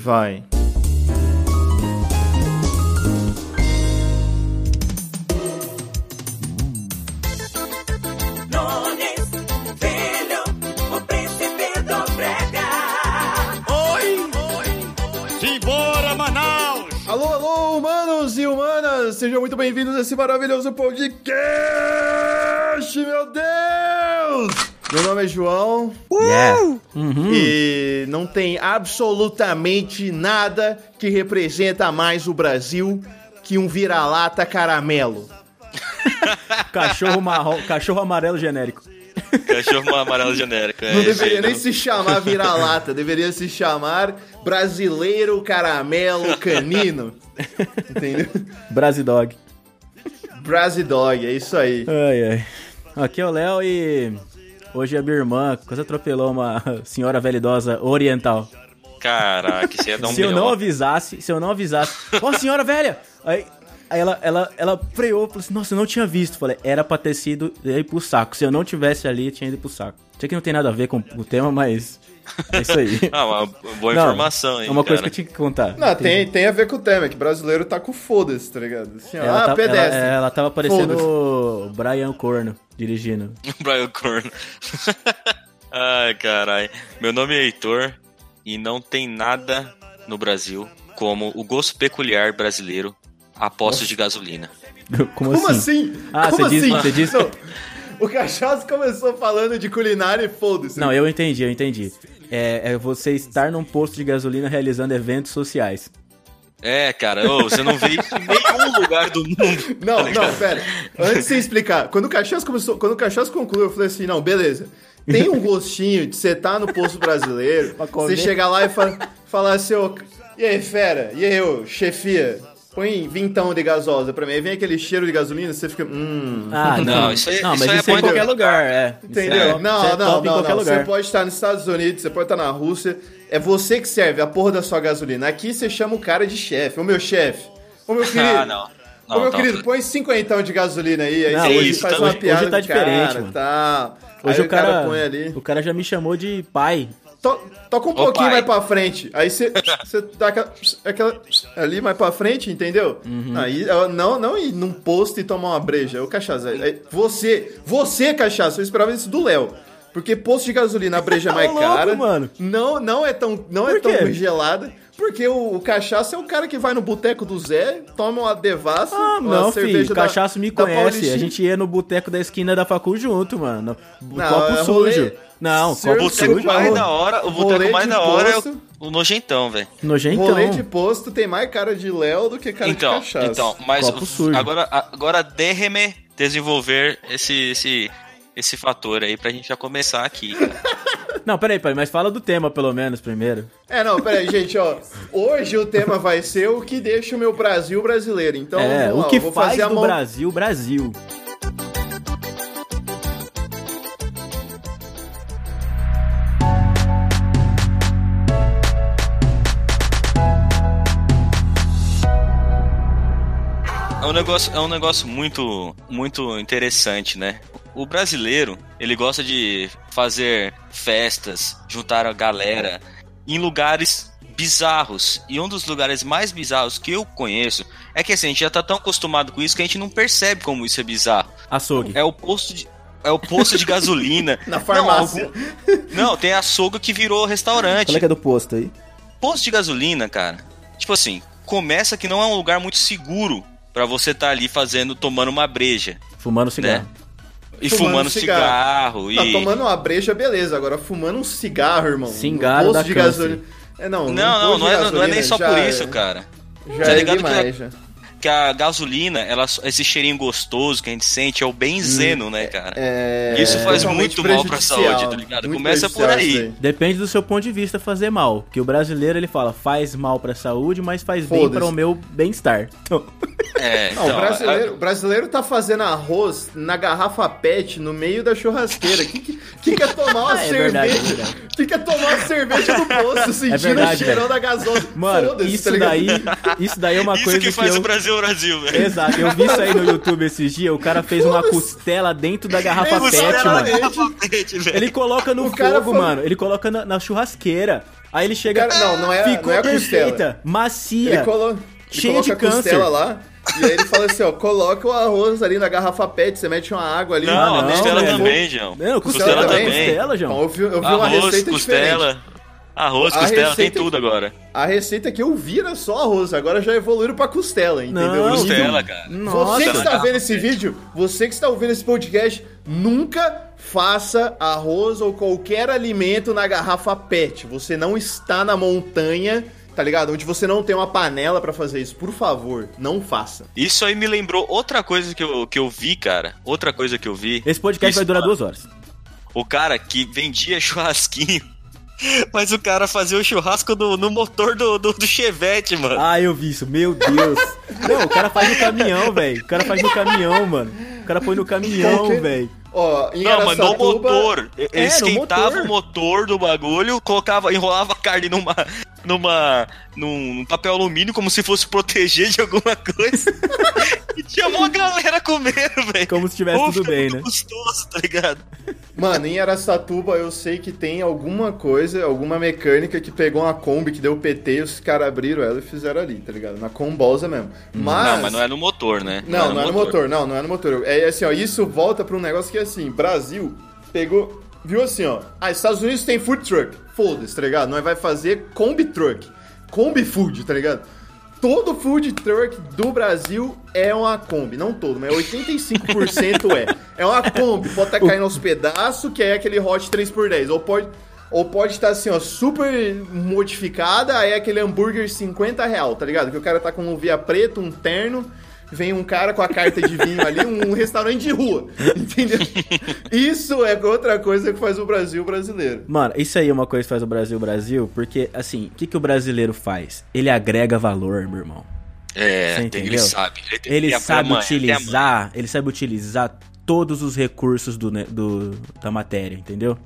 vai. Nunes, filho, o príncipe do brega. Oi! Simbora, Manaus! Alô, alô, humanos e humanas! Sejam muito bem-vindos a esse maravilhoso podcast, meu Deus! Meu nome é João Yeah. e não tem absolutamente nada que representa mais o Brasil que um vira-lata caramelo. Cachorro marrom, cachorro amarelo genérico. Cachorro amarelo genérico. É, Não deveria aí, nem não. se chamar vira-lata, deveria se chamar brasileiro caramelo canino. Entendeu? Brasidog. Brasidog, é isso aí. Ai, ai. Aqui é o Léo e hoje a minha irmã quase atropelou uma senhora velha idosa oriental. Caraca, isso ia dar um se eu não avisasse, se eu não avisasse, ó senhora velha! Aí, aí ela, ela, ela freou, falou assim, nossa, eu não tinha visto. Falei, era pra ter sido ir pro saco. Se eu não tivesse ali, tinha ido pro saco. Sei que não tem nada a ver com o tema, mas é isso aí. Ah, uma boa Não, informação aí, É uma coisa cara. que eu tinha que contar. Não, tem, tem a ver com o tema, é que brasileiro tá com foda-se, tá ligado? Assim, Ela, ah, tá- pedestre. ela, ela tava parecendo o Brian Corno dirigindo. Brian Corno. Ai, caralho. Meu nome é Heitor e não tem nada no Brasil como o gosto peculiar brasileiro a postos de gasolina. Como, Como assim? assim? Ah, Como você assim? você diz- Não, o Cachaço começou falando de culinária e foda-se. Não, eu entendi, eu entendi. É, é você estar num posto de gasolina realizando eventos sociais. É, cara, ô, você não vê isso em nenhum lugar do mundo. Não, não, pera. Antes de você explicar, quando o Cachaço começou, quando o Cachaço concluiu, eu falei assim, não, beleza. Tem um gostinho de você tá no posto brasileiro, você chegar lá e fa falar assim, ô, e aí, fera? E aí, ô, chefia? Põe vintão de gasosa pra mim. Aí vem aquele cheiro de gasolina, você fica, hum... Ah, não. Não, isso aí- não, isso mas aí é isso é em qualquer lugar, é. Isso Entendeu? é- não, isso é não, não, não. lugar. Você pode estar nos Estados Unidos, você pode estar na Rússia. É você que serve a porra da sua gasolina. Aqui você chama o cara de chefe. Ô meu chefe. Ô meu querido. Ah, não. Ô meu Não, querido, põe cinquentão de gasolina aí. Aí Não, você hoje- faz hoje- uma hoje piada tá do cara, diferente, mano. Tá. Hoje aí o cara, põe ali. o cara já me chamou de pai. To- toca um Ô, pouquinho pai. mais pra frente. Aí você, você dá aquela, aquela- ali mais pra frente, entendeu? Uhum. Aí não, não ir num posto e tomar uma breja. Ô, cachaça. aí Você, você, cachaça, eu esperava isso do Léo. Porque posto de gasolina, a breja é mais Tá louco, cara. mano. Não, não é tão, não é tão quê? gelada. Porque o, o cachaça é o cara que vai no boteco do Zé, toma uma devassa, Ah, uma não, cerveja filho. O da- cachaço me conhece. A gente ia no boteco da esquina da facul junto, mano. Não, copo é rolê- sujo. Não, copo O boteco mais da hora, o boteco mais da hora é o, o nojentão, velho. Nojentão. Rolê de posto tem mais cara de Léo do que cara Então, de cachaça. então, mas Copo sujo. agora, agora déjeme desenvolver esse, esse, esse fator aí pra gente já começar aqui. cara. Não, peraí, pai, mas fala do tema pelo menos primeiro. É, não, peraí, gente, ó. Hoje o tema vai ser o que deixa o meu Brasil brasileiro. Então, é, vamos lá, o que faz fazer a do mão... Brasil, Brasil. Um negócio, é um negócio muito, muito interessante, né? O brasileiro, ele gosta de fazer festas, juntar a galera em lugares bizarros. E um dos lugares mais bizarros que eu conheço é que assim, a gente já tá tão acostumado com isso que a gente não percebe como isso é bizarro. Açougue. É o posto de é o posto de gasolina. Na farmácia. Não, algum- não, tem açougue que virou restaurante. Qual é que é do posto aí? Posto de gasolina, cara, tipo assim, começa que não é um lugar muito seguro pra você estar ali fazendo, tomando uma breja, Fumando cigarro. né? E Fumando fumando, cigarro. cigarro. Tá e... tomando uma breja, beleza. Agora, fumando um cigarro, irmão. Cigarro dá de gasolina. É, não, Não, no não, não é, não é nem só por é- isso, cara. Já Tá é ligado que demais, já. Que a gasolina, ela, esse cheirinho gostoso que a gente sente é o benzeno, né, cara? É Isso faz totalmente muito mal pra saúde, tá ligado? Começa por aí. Depende do seu ponto de vista fazer mal. Que o brasileiro ele fala, faz mal pra saúde, mas faz bem para o meu bem-estar. Então, É, Não, então, o, brasileiro, o brasileiro tá fazendo arroz na garrafa PET no meio da churrasqueira. Que, que, que quer tomar uma É cerveja? verdade, é verdade. Que quer tomar uma cerveja no poço, sentindo verdade, o cheirão velho. da gasosa? mano, Foda-se, isso tá daí, isso daí é uma isso coisa que faz eu... o Brasil Brasil, Brasil, velho. Exato, eu vi isso aí no YouTube esses dias. O cara fez uma costela dentro da garrafa É, PET, costela mano. Alfabete, velho. Ele coloca no O cara fogo, mano. Ele coloca na, na churrasqueira. Aí ele chega. Cara, não, não é- Ficou não é a costela. perfeita, macia. Ele, colo... ele Cheio coloca de a costela câncer. lá. E aí ele fala assim, ó, coloca o arroz ali na garrafa PET, você mete uma água ali. Não, a não, costela velho. também, João. Não, costela, Costela também. também. Costela, Então, João. eu vi, eu vi uma Arroz, receita diferente. Arroz, A costela, tem receita- tudo agora. A receita que eu vi era só arroz, agora já evoluíram pra costela, entendeu? Não, Costela, cara. Nossa, Você que está vendo esse vídeo, você que está ouvindo esse podcast, nunca faça arroz ou qualquer alimento na garrafa PET. Você não está na montanha, tá ligado? Onde você não tem uma panela pra fazer isso. Por favor, não faça. Isso aí me lembrou outra coisa que eu, que eu vi, cara. Outra coisa que eu vi. Esse podcast Isso, vai durar duas horas. O cara que vendia churrasquinho. Mas o cara fazia o churrasco no, no motor do, do, do Chevette, mano. Ah, eu vi isso, meu Deus. Não, o cara faz no caminhão, velho. O cara faz no caminhão, mano. O cara põe no caminhão, velho. Ó, em Não, mas no motor. Ele É, no esquentava motor. o motor do bagulho, colocava, enrolava a carne numa, numa, num, num papel alumínio como se fosse proteger de alguma coisa. e chamou a galera comendo, velho. Como se tivesse Pô, tudo bem, muito né? gostoso, tá ligado? Mano, em Aracatuba eu sei que tem alguma coisa, alguma mecânica que pegou uma Kombi que deu PT e os caras abriram ela e fizeram ali, tá ligado? Na combosa mesmo. Mas... Não, mas não é no motor, né? Não, não é no motor, não, não é no motor. É assim, ó, isso volta pra um negócio que é assim, Brasil pegou, viu assim, ó, ah, Estados Unidos tem food truck, foda-se, tá ligado? Nós vai fazer combi truck, combi food, tá ligado? Todo food truck do Brasil é uma Kombi, não todo, mas 85% é. É uma Kombi, pode estar caindo aos pedaços, que é aquele Hot 3x10, ou pode... Ou pode estar assim, ó, super modificada, aí é aquele hambúrguer 50 real, tá ligado? Que o cara tá com um via preto, um terno, vem um cara com a carta de vinho ali, um restaurante de rua, entendeu? Isso é outra coisa que faz o Brasil brasileiro. Mano, isso aí é uma coisa que faz o Brasil Brasil, porque, assim, o que, que o brasileiro faz? Ele agrega valor, meu irmão. É, Você entendeu? ele sabe. Ele, tem- Ele a sabe utilizar, ele sabe utilizar todos os recursos do, do- da matéria, entendeu?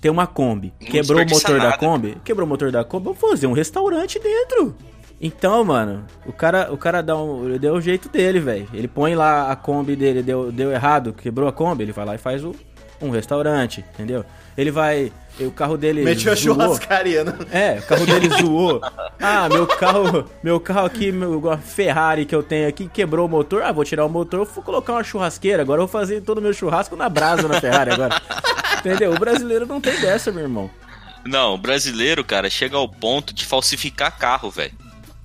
Tem uma Kombi, Não quebrou o motor da nada. Kombi, quebrou o motor da Kombi, vou fazer um restaurante dentro. Então, mano, o cara, o cara dá um, ele deu o jeito dele, velho. Ele põe lá a Kombi dele, deu, deu errado, quebrou a Kombi, ele vai lá e faz o, um restaurante, entendeu? Ele vai, o carro dele Meteu a churrascaria, né? É, o carro dele zoou. Ah, meu carro, meu carro aqui, meu Ferrari que eu tenho aqui quebrou o motor. Ah, vou tirar o motor, vou colocar uma churrasqueira. Agora eu vou fazer todo o meu churrasco na brasa na Ferrari agora. Entendeu? O brasileiro não tem dessa, meu irmão. Não, o brasileiro, cara, chega ao ponto de falsificar carro, velho.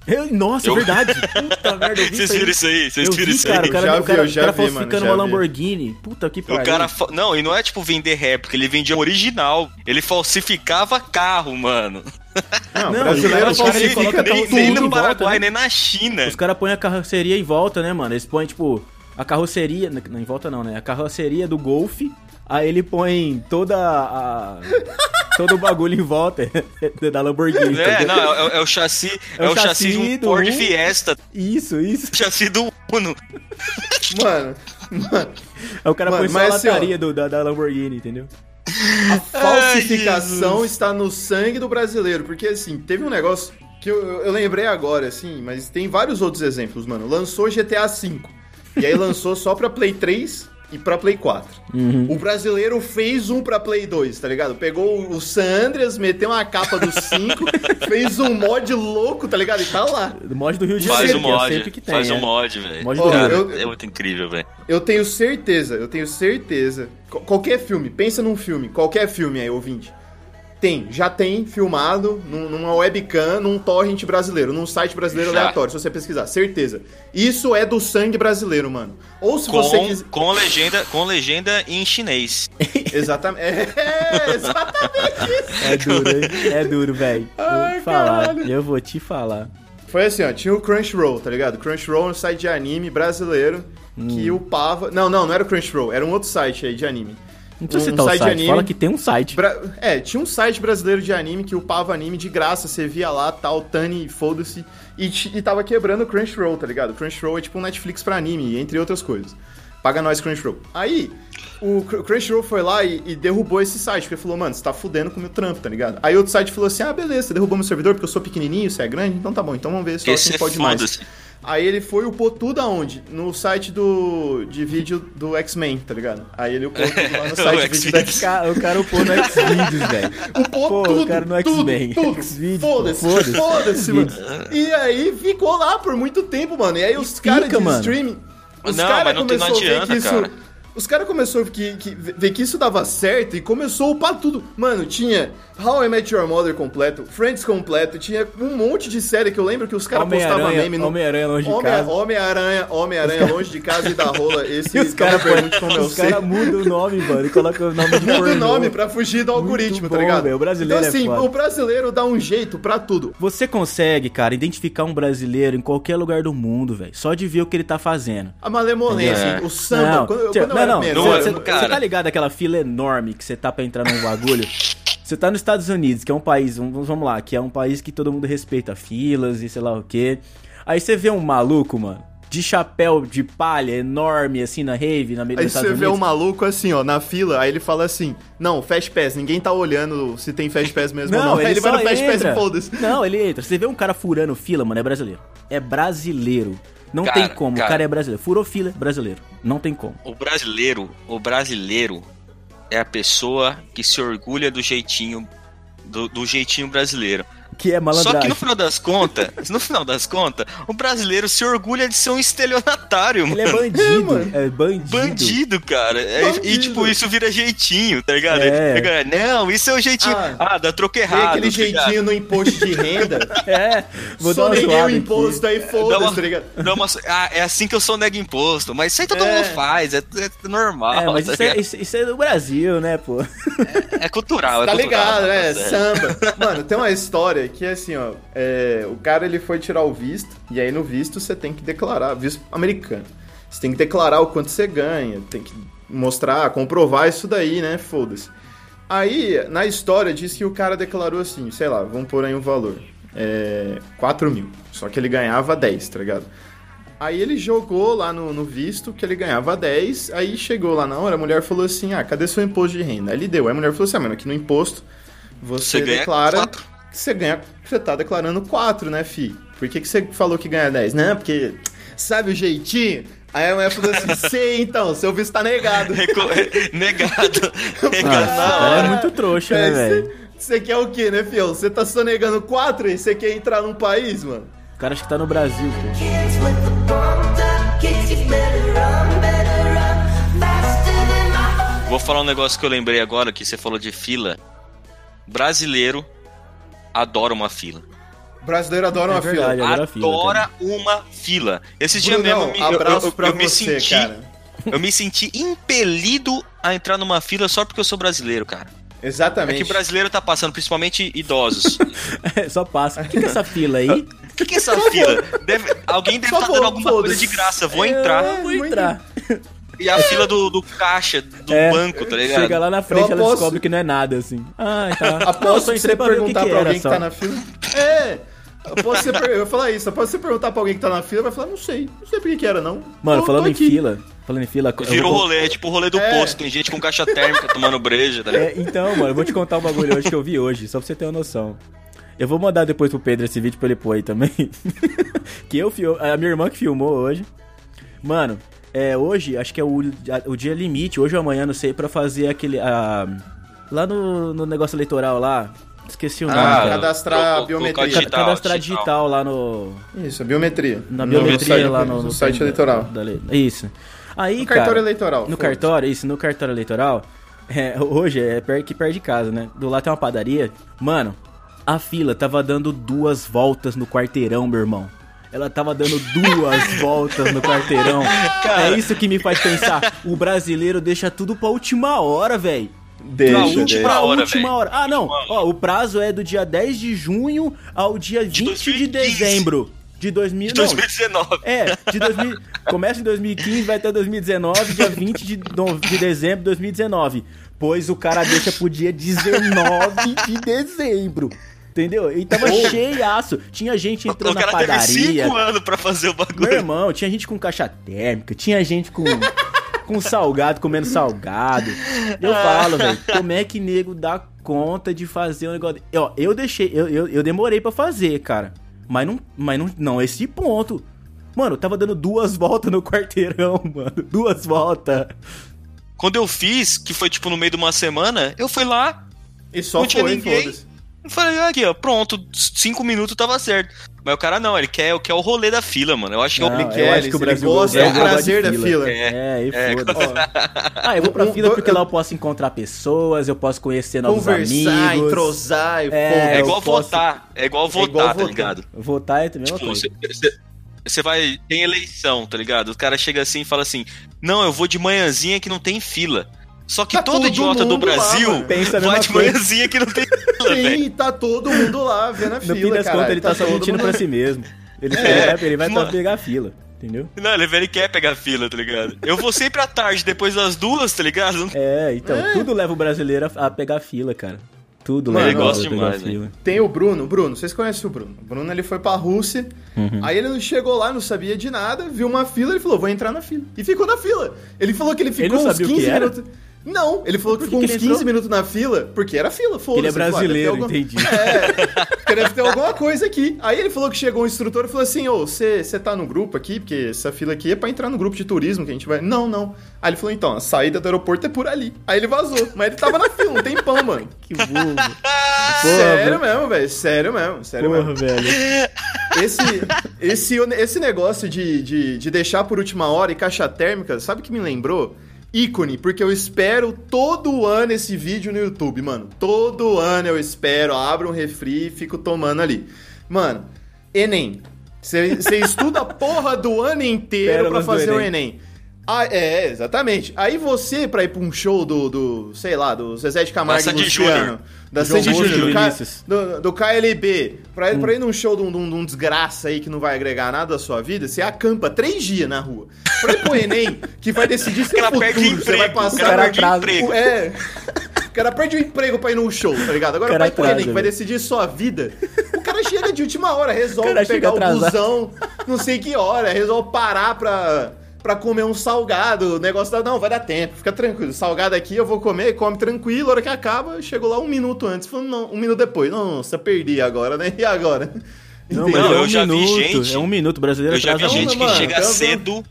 Eu- nossa, Eu- é verdade. Puta merda, eu vi Vocês isso aí. viram isso aí? Vocês Eu viram vi, isso cara, aí? o cara, Já o vi, cara, eu o cara vi, falsificando uma vi. Lamborghini. Puta que pariu. O cara. fa- Não, e não é tipo vender réplica, ele vendia original. Ele falsificava carro, mano. Não, Não, brasileiro os caras, falsifica coloca nem, tudo. nem no volta, Paraguai, né? nem na China. Os caras põem a carroceria em volta, né, mano? Eles põem, tipo, a carroceria. Não, em volta não, né? A carroceria do Golf. Aí ele põe toda a. todo o bagulho em volta da Lamborghini. É, entendeu? não, é, é o chassi, é, o chassi de um do Ford Uno. Fiesta, Isso, isso. chassi do Uno. Mano, mano, Aí o cara Mano, põe só a assim, lataria do, da, da Lamborghini, entendeu? falsificação Jesus. está no sangue do brasileiro. Porque, assim, teve um negócio que eu, eu lembrei agora, assim, mas tem vários outros exemplos, mano. Lançou GTA V. E aí lançou só pra Play 3 e pra Play 4. Uhum. O brasileiro fez um pra Play 2, tá ligado? Pegou o San Andreas, meteu uma capa do 5, fez um mod louco, tá ligado? E tá lá. Do mod do Rio de Faz Janeiro, que é mod, sempre que tem. faz é. o mod, velho. Mod do Cara, Rio. É muito incrível, velho. Eu tenho certeza, eu tenho certeza. Qu- Qualquer filme, pensa num filme, qualquer filme aí, ouvinte. Tem, já tem filmado num- numa webcam, num torrent brasileiro, num site brasileiro Já. aleatório, se você pesquisar, certeza. Isso é do sangue brasileiro, mano. Ou se Com, você quiser. com, legenda, com legenda em chinês. Exatamente. É, exatamente isso. É duro, hein? É duro, velho. Vou falar. caralho. Eu vou te falar. Foi assim, ó, tinha o Crunchyroll, tá ligado? Crunchyroll é um site de anime brasileiro que upava. Não, não, não era o Crunchyroll, era um outro site aí de anime. Não precisa Um citar o site site. de anime. Fala que tem um site. Bra- É, tinha um site brasileiro de anime que upava anime de graça, você via lá, tal, Tani, foda-se, e, t- e tava quebrando o Crunchyroll, tá ligado? Crunchyroll é tipo um Netflix pra anime, entre outras coisas. Paga nós, Crunchyroll. Aí, o Cr- Crunchyroll foi lá e, e derrubou esse site, porque falou, mano, você tá fudendo com o meu trampo, tá ligado? Aí outro site falou assim, ah, beleza, você derrubou meu servidor porque eu sou pequenininho, você é grande, então tá bom, então vamos ver se Esse assim é pode mais. Aí ele foi e upou tudo aonde? No site do, de vídeo do X-Men, tá ligado? Aí ele upou tudo lá no O site de vídeo do X-Men. O cara, o cara upou no Xvideos, velho. Upou Pô, tudo, o cara no tudo, X-Men. Foda-se, foda-se. foda-se, mano. E aí ficou lá por muito tempo, mano. E aí os caras de mano. streaming... Os Não, caras mas não tem- não começou a ver adianta, que isso... cara. Os caras começaram a que, que, ver que isso dava certo e começou a upar tudo. Mano, tinha How I Met Your Mother completo, Friends completo, tinha um monte de série que eu lembro que os caras postavam meme no... Homem-Aranha longe de Homem- casa. Homem-Aranha, Homem-Aranha longe de casa e da rola. Esse E os não caras me pergunte como eu os sei. cara mudam o nome, mano, e colocam o nome de Muda o nome pra fugir do algoritmo, tá bom, ligado? velho, o brasileiro então é assim, foda. o brasileiro dá um jeito pra tudo. Você consegue, cara, identificar um brasileiro em qualquer lugar do mundo, velho. Só de ver o que ele tá fazendo. A malemolência, É. o samba. não, quando, eu- quando não, não, Não, Você tá ligado aquela fila enorme que você tá pra entrar num bagulho? Você tá nos Estados Unidos, que é um país, vamos vamos lá, que é um país que todo mundo respeita filas e sei lá o quê. Aí você vê um maluco, mano, de chapéu de palha enorme, assim, na rave, na meio Aí dos Estados você vê um maluco assim, ó, na fila, aí ele fala assim: Não, Fast Pass, ninguém tá olhando se tem Fast Pass mesmo ou não. Aí ele vai no Fast Pass entra. e foda-se. Não, ele entra. Você vê um cara furando fila, mano, é brasileiro. É brasileiro. Não Cara, tem como. cara. O cara é brasileiro. Furou fila, é brasileiro. Não tem como. O brasileiro, o brasileiro é a pessoa que se orgulha do jeitinho do, do jeitinho brasileiro. Que é Só malandragem. que no final das contas, no final das contas, o brasileiro se orgulha de ser um estelionatário, Ele mano. é bandido. mano. É, bandido. Bandido, cara. É, Bandido. E tipo, isso vira jeitinho, tá ligado? É. Não, isso é o jeitinho. Ah, Ah, dá troco errado. aquele tá jeitinho no imposto de renda. É. Vou dar Só uma neguei o imposto aqui. aí, Dá foda-se, uma- tá ligado? dá uma- ah, é assim que eu sou nego imposto. Mas isso aí todo É. mundo faz, é, é normal. É, mas tá isso é, isso, isso é do Brasil, né, pô? é cultural, é Tá cultural. ligado, né? É. Samba. Mano, tem uma história velho, que é assim, ó. É, o cara ele foi tirar o visto, e aí no visto você tem que declarar, visto americano. Você tem que declarar o quanto você ganha, tem que mostrar, comprovar isso daí, né? Foda-se. Aí, na história, diz que o cara declarou assim, sei lá, vamos pôr aí um valor. É, 4 mil. Só que ele ganhava 10, tá ligado? Aí ele jogou lá no, no, visto que ele ganhava 10, aí chegou lá na hora, a mulher falou assim: Ah, cadê seu imposto de renda? Aí ele deu. Aí a mulher falou assim: Ah, mano, aqui no imposto você, você declara você ganha, você tá declarando 4, né, fi? Por que, que você falou que ganha 10? Não, porque sabe o jeitinho? Aí a mulher falou assim, sei então, seu visto tá negado. Reco- Negado. Negado Ah, na é hora. muito trouxa, né, É, velho? você- quer o quê, né, fio? Você tá sonegando 4 e você quer entrar num país, mano? O cara acha que tá no Brasil, pô. Vou falar um negócio que eu lembrei agora, que você falou de fila. Brasileiro adora uma fila. Brasileiro adora É uma verdade, fila. adora fila, Adora uma fila. Esse dia Brunão, mesmo eu me- eu, abraço eu- pra eu me você, senti, cara. eu me senti impelido a entrar numa fila só porque eu sou brasileiro, cara. É Exatamente. que brasileiro tá passando, principalmente idosos. É, Só passa. O que, que é essa fila aí? O que, que é essa fila? Deve- alguém deve estar favor, dando alguma coisa de graça. Vou entrar. Eu vou entrar. E a fila do, do caixa, do É, banco, tá ligado? Chega lá na frente, Eu ela aposto- descobre que não é nada, assim. Ah, tá. Não, Aposto só que entrei você que perguntar que pra alguém que tá na fila. É! Posso você per- eu vou falar isso, pode você perguntar pra alguém que tá na fila, vai falar, não sei, não sei por que que era, não. Mano, Tô- falando em aqui. fila, falando em fila... eu Virou vou- rolê, é tipo o rolê do É. posto. Tem gente com caixa térmica tomando breja, tá ligado? É, então, mano, eu vou te contar um bagulho hoje que eu vi hoje, só pra você ter uma noção. Eu vou mandar depois pro Pedro esse vídeo pra ele pôr aí também. que eu. A minha irmã que filmou hoje. Mano, é, hoje, acho que é o, a- o dia limite, hoje ou amanhã, não sei, pra fazer aquele. a- lá no, no negócio eleitoral lá. Esqueci o nome. Ah, cara. cadastrar Colocar biometria. digital, cadastrar digital. digital lá no. Isso, a biometria. Na No biometria site- lá no, no no site eleitoral. da lei. Isso. Aí, No cara, cartório eleitoral. No cartório, isso, no cartório eleitoral. é, hoje é per- que perto de casa, né? Do lado tem uma padaria. Mano, a fila tava dando duas voltas no quarteirão, meu irmão. Ela tava dando duas voltas no quarteirão. é isso que me faz pensar. O brasileiro deixa tudo pra última hora, velho. Deixa, Pra deixa. última Pra hora, última hora. Ah, não. Ó, o prazo é do dia 10 de junho ao dia 20 de 2015. dezembro de 2000. De não, 2019. é, de 2000, começa em 2015, vai até 2019, dia 20 de, de dezembro de 2019. Pois o cara deixa pro dia 19 de dezembro. Entendeu? E tava cheiaço. Tinha gente O entrando na cara teve padaria. 5 anos pra fazer o Meu bagulho. irmão, tinha gente com caixa térmica, tinha gente com, com salgado, comendo salgado. Eu falo, velho, como é que nego dá conta de fazer um negócio. de- Ó, eu deixei, eu, eu, eu demorei pra fazer, cara. Mas não, mas não, não esse ponto. Mano, tava dando duas voltas no quarteirão, mano. Duas voltas. Quando eu fiz, que foi tipo no meio de uma semana, eu fui lá, E só Não tinha foi, ninguém. foda-se. Eu falei, aqui, ó, pronto, cinco minutos tava certo. Mas o cara não, ele quer, quer o rolê da fila, mano. Eu acho que Não, é o Ele eu quer, acho que o Brasil- gosta, é o prazer da fila. É, e É, foda-se. Ah, eu vou pra fila porque lá eu posso encontrar pessoas, eu posso conhecer novos conversar, amigos. entrosar e É, foda-se. É igual posso- votar. É igual votar, igual tá votar. ligado? Votar é a mesma Tipo, coisa. você vai. Tem eleição, tá ligado? O cara chega assim e fala assim: Não, eu vou de manhãzinha que não tem fila. Só que Tá todo todo idiota do lá, Brasil mano. Pensa a vai de coisa. manhãzinha que não tem fila. Sim, tá todo mundo lá vendo a No fila, fim das contas, ele tá, só todo mentindo mundo- pra si mesmo. Ele, É, ele vai, ele vai mano. pra pegar a fila, entendeu? Não, ele, ele quer pegar fila, tá ligado? Eu vou sempre à tarde, depois das duas, tá ligado? É, então, tudo leva o brasileiro a, a pegar a fila, cara. Tudo Mano, leva ele a gosta pegar demais, a fila. Tem o Bruno. Bruno, vocês conhecem o Bruno. O Bruno, ele foi pra Rússia. Uhum. Aí ele chegou lá, não sabia de nada, viu uma fila, ele falou, vou entrar na fila. E ficou na fila. Ele falou que ele ficou não uns sabia o 15 que era? minutos... Não, ele falou que ficou que uns ele 15 entrou? minutos na fila, porque era fila, foda-se. Ele é brasileiro, entendi. É, deve ter alguma coisa aqui. Aí ele falou que chegou um instrutor e falou assim, ô, você tá no grupo aqui? Porque essa fila aqui é pra entrar no grupo de turismo que a gente vai... Não, não. Aí ele falou, então, a saída do aeroporto é por ali. Aí ele vazou. Mas ele tava na fila, um tempão, mano. Que burro. sério mesmo, velho. Sério mesmo, sério Porra, mesmo. velho. Esse, esse, esse negócio de, de, de deixar por última hora e caixa térmica, sabe o que me lembrou? Ícone, porque eu espero todo ano esse vídeo no YouTube, mano. Todo ano eu espero, abro um refri e fico tomando ali. Mano, Enem. Você estuda a porra do ano inteiro do fazer o Enem. Ah, é, exatamente. Aí você, pra ir pra um show do, do sei lá, do Zezé de Camargo e Sandy Luciano, da Sandy Júnior, do, do, do KLB, pra, pra ir num show de um, de um- de um desgraça aí que não vai agregar nada à sua vida, você acampa três dias na rua. Pra ir pro Enem, que vai decidir seu O futuro, perde você vai emprego, o passar... cara perde por- emprego. É... O cara perde o emprego pra ir num show, tá ligado? Agora O vai pro Enem, que vai velho. decidir sua vida. O cara chega de última hora, resolve O pegar o busão, não sei que hora, resolve parar pra, pra comer um salgado. O negócio da. Não, vai dar tempo, fica tranquilo. Salgado aqui eu vou comer, come tranquilo. A hora que acaba, chegou lá um minuto antes. Falando, não, um minuto depois. Nossa, perdi agora, né? E agora? Não, mas Não, é um eu já vi minuto. gente- É um minuto. O brasileiro Eu já vi gente que mano, chega então- cedo.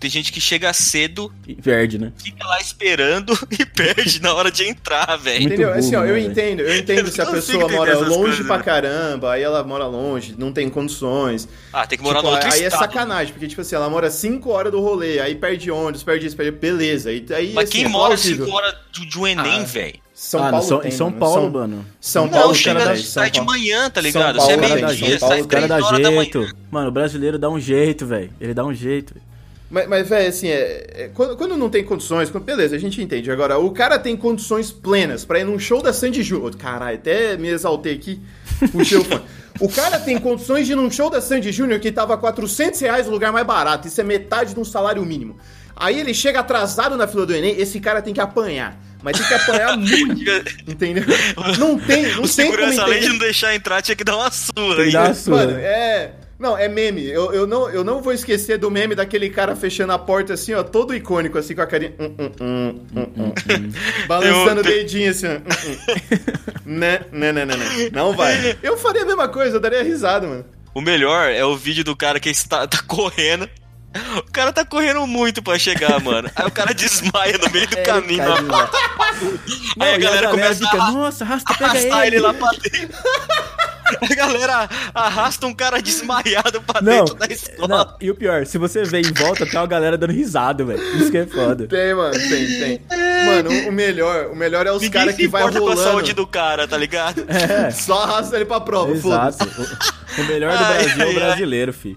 Tem gente que chega cedo, E perde, né? fica lá esperando e perde na hora de entrar, velho. Entendeu? Assim, ó, burro, eu né, velho? entendo, eu entendo Eu se a pessoa mora longe coisas, pra né? caramba, aí ela mora longe, não tem condições. Ah, tem que morar Tipo, no outro aí é estado. sacanagem, porque, tipo assim, ela mora 5 horas do rolê, aí perde ônibus, perde isso, perde. Beleza. Aí, aí, Mas assim, quem é mora plausível. 5 horas de, um Enem, Ah, velho? São ah, Paulo São, tem, em São mano. Paulo, São, mano. São Não, Paulo chega, tem, da- sai São de Paulo. manhã, tá São ligado? Paulo, Você é cara, sai Paulo, O cara 3 dá horas da manhã. jeito. Mano, o brasileiro dá um jeito, velho. Ele dá um jeito. Mas, mas velho, assim, é, é- quando, quando não tem condições, quando- beleza, a gente entende. Agora, o cara tem condições plenas pra ir num show da Sandy Júnior. Caralho, até me exaltei aqui, puxei o fone. O cara tem condições de ir num show da Sandy Júnior que tava 400 reais no lugar mais barato. Isso é metade de um salário mínimo. Aí ele chega atrasado na fila do Enem, esse cara tem que apanhar. Mas tem que apanhar muito, entendeu? Não tem, não O tem como segurança, além entender. de não deixar entrar, tinha que dar uma surra Tem que dar uma surra. Mano, é. Não, é meme. Eu, eu, não, eu não vou esquecer do meme daquele cara fechando a porta assim, ó, todo icônico, assim, com a carinha. hum, hum, hum, hum, hum, hum. Balançando o dedinho assim, ó. né, né, né, né, né. Não vai. Eu faria a mesma coisa, eu daria risada, mano. O melhor é o vídeo do cara que está, tá correndo. O cara tá correndo muito pra chegar, mano. Aí o cara desmaia no meio do É, caminho. cara, Não, Aí a e galera começa fica, a nossa, arrasta, pega arrastar ele. ele lá pra dentro. A galera arrasta um cara desmaiado pra Não, dentro da escola. não, e o pior, se você vê em volta, tem uma galera dando risada, velho. Isso que é foda. Tem, mano, tem, tem. Mano, o- melhor, o melhor é os caras que vai importa com a rolando. saúde do cara, tá ligado? É, Só arrasta ele pra prova, foda-se. O, o melhor do Ai, Brasil é ai, o brasileiro, fi.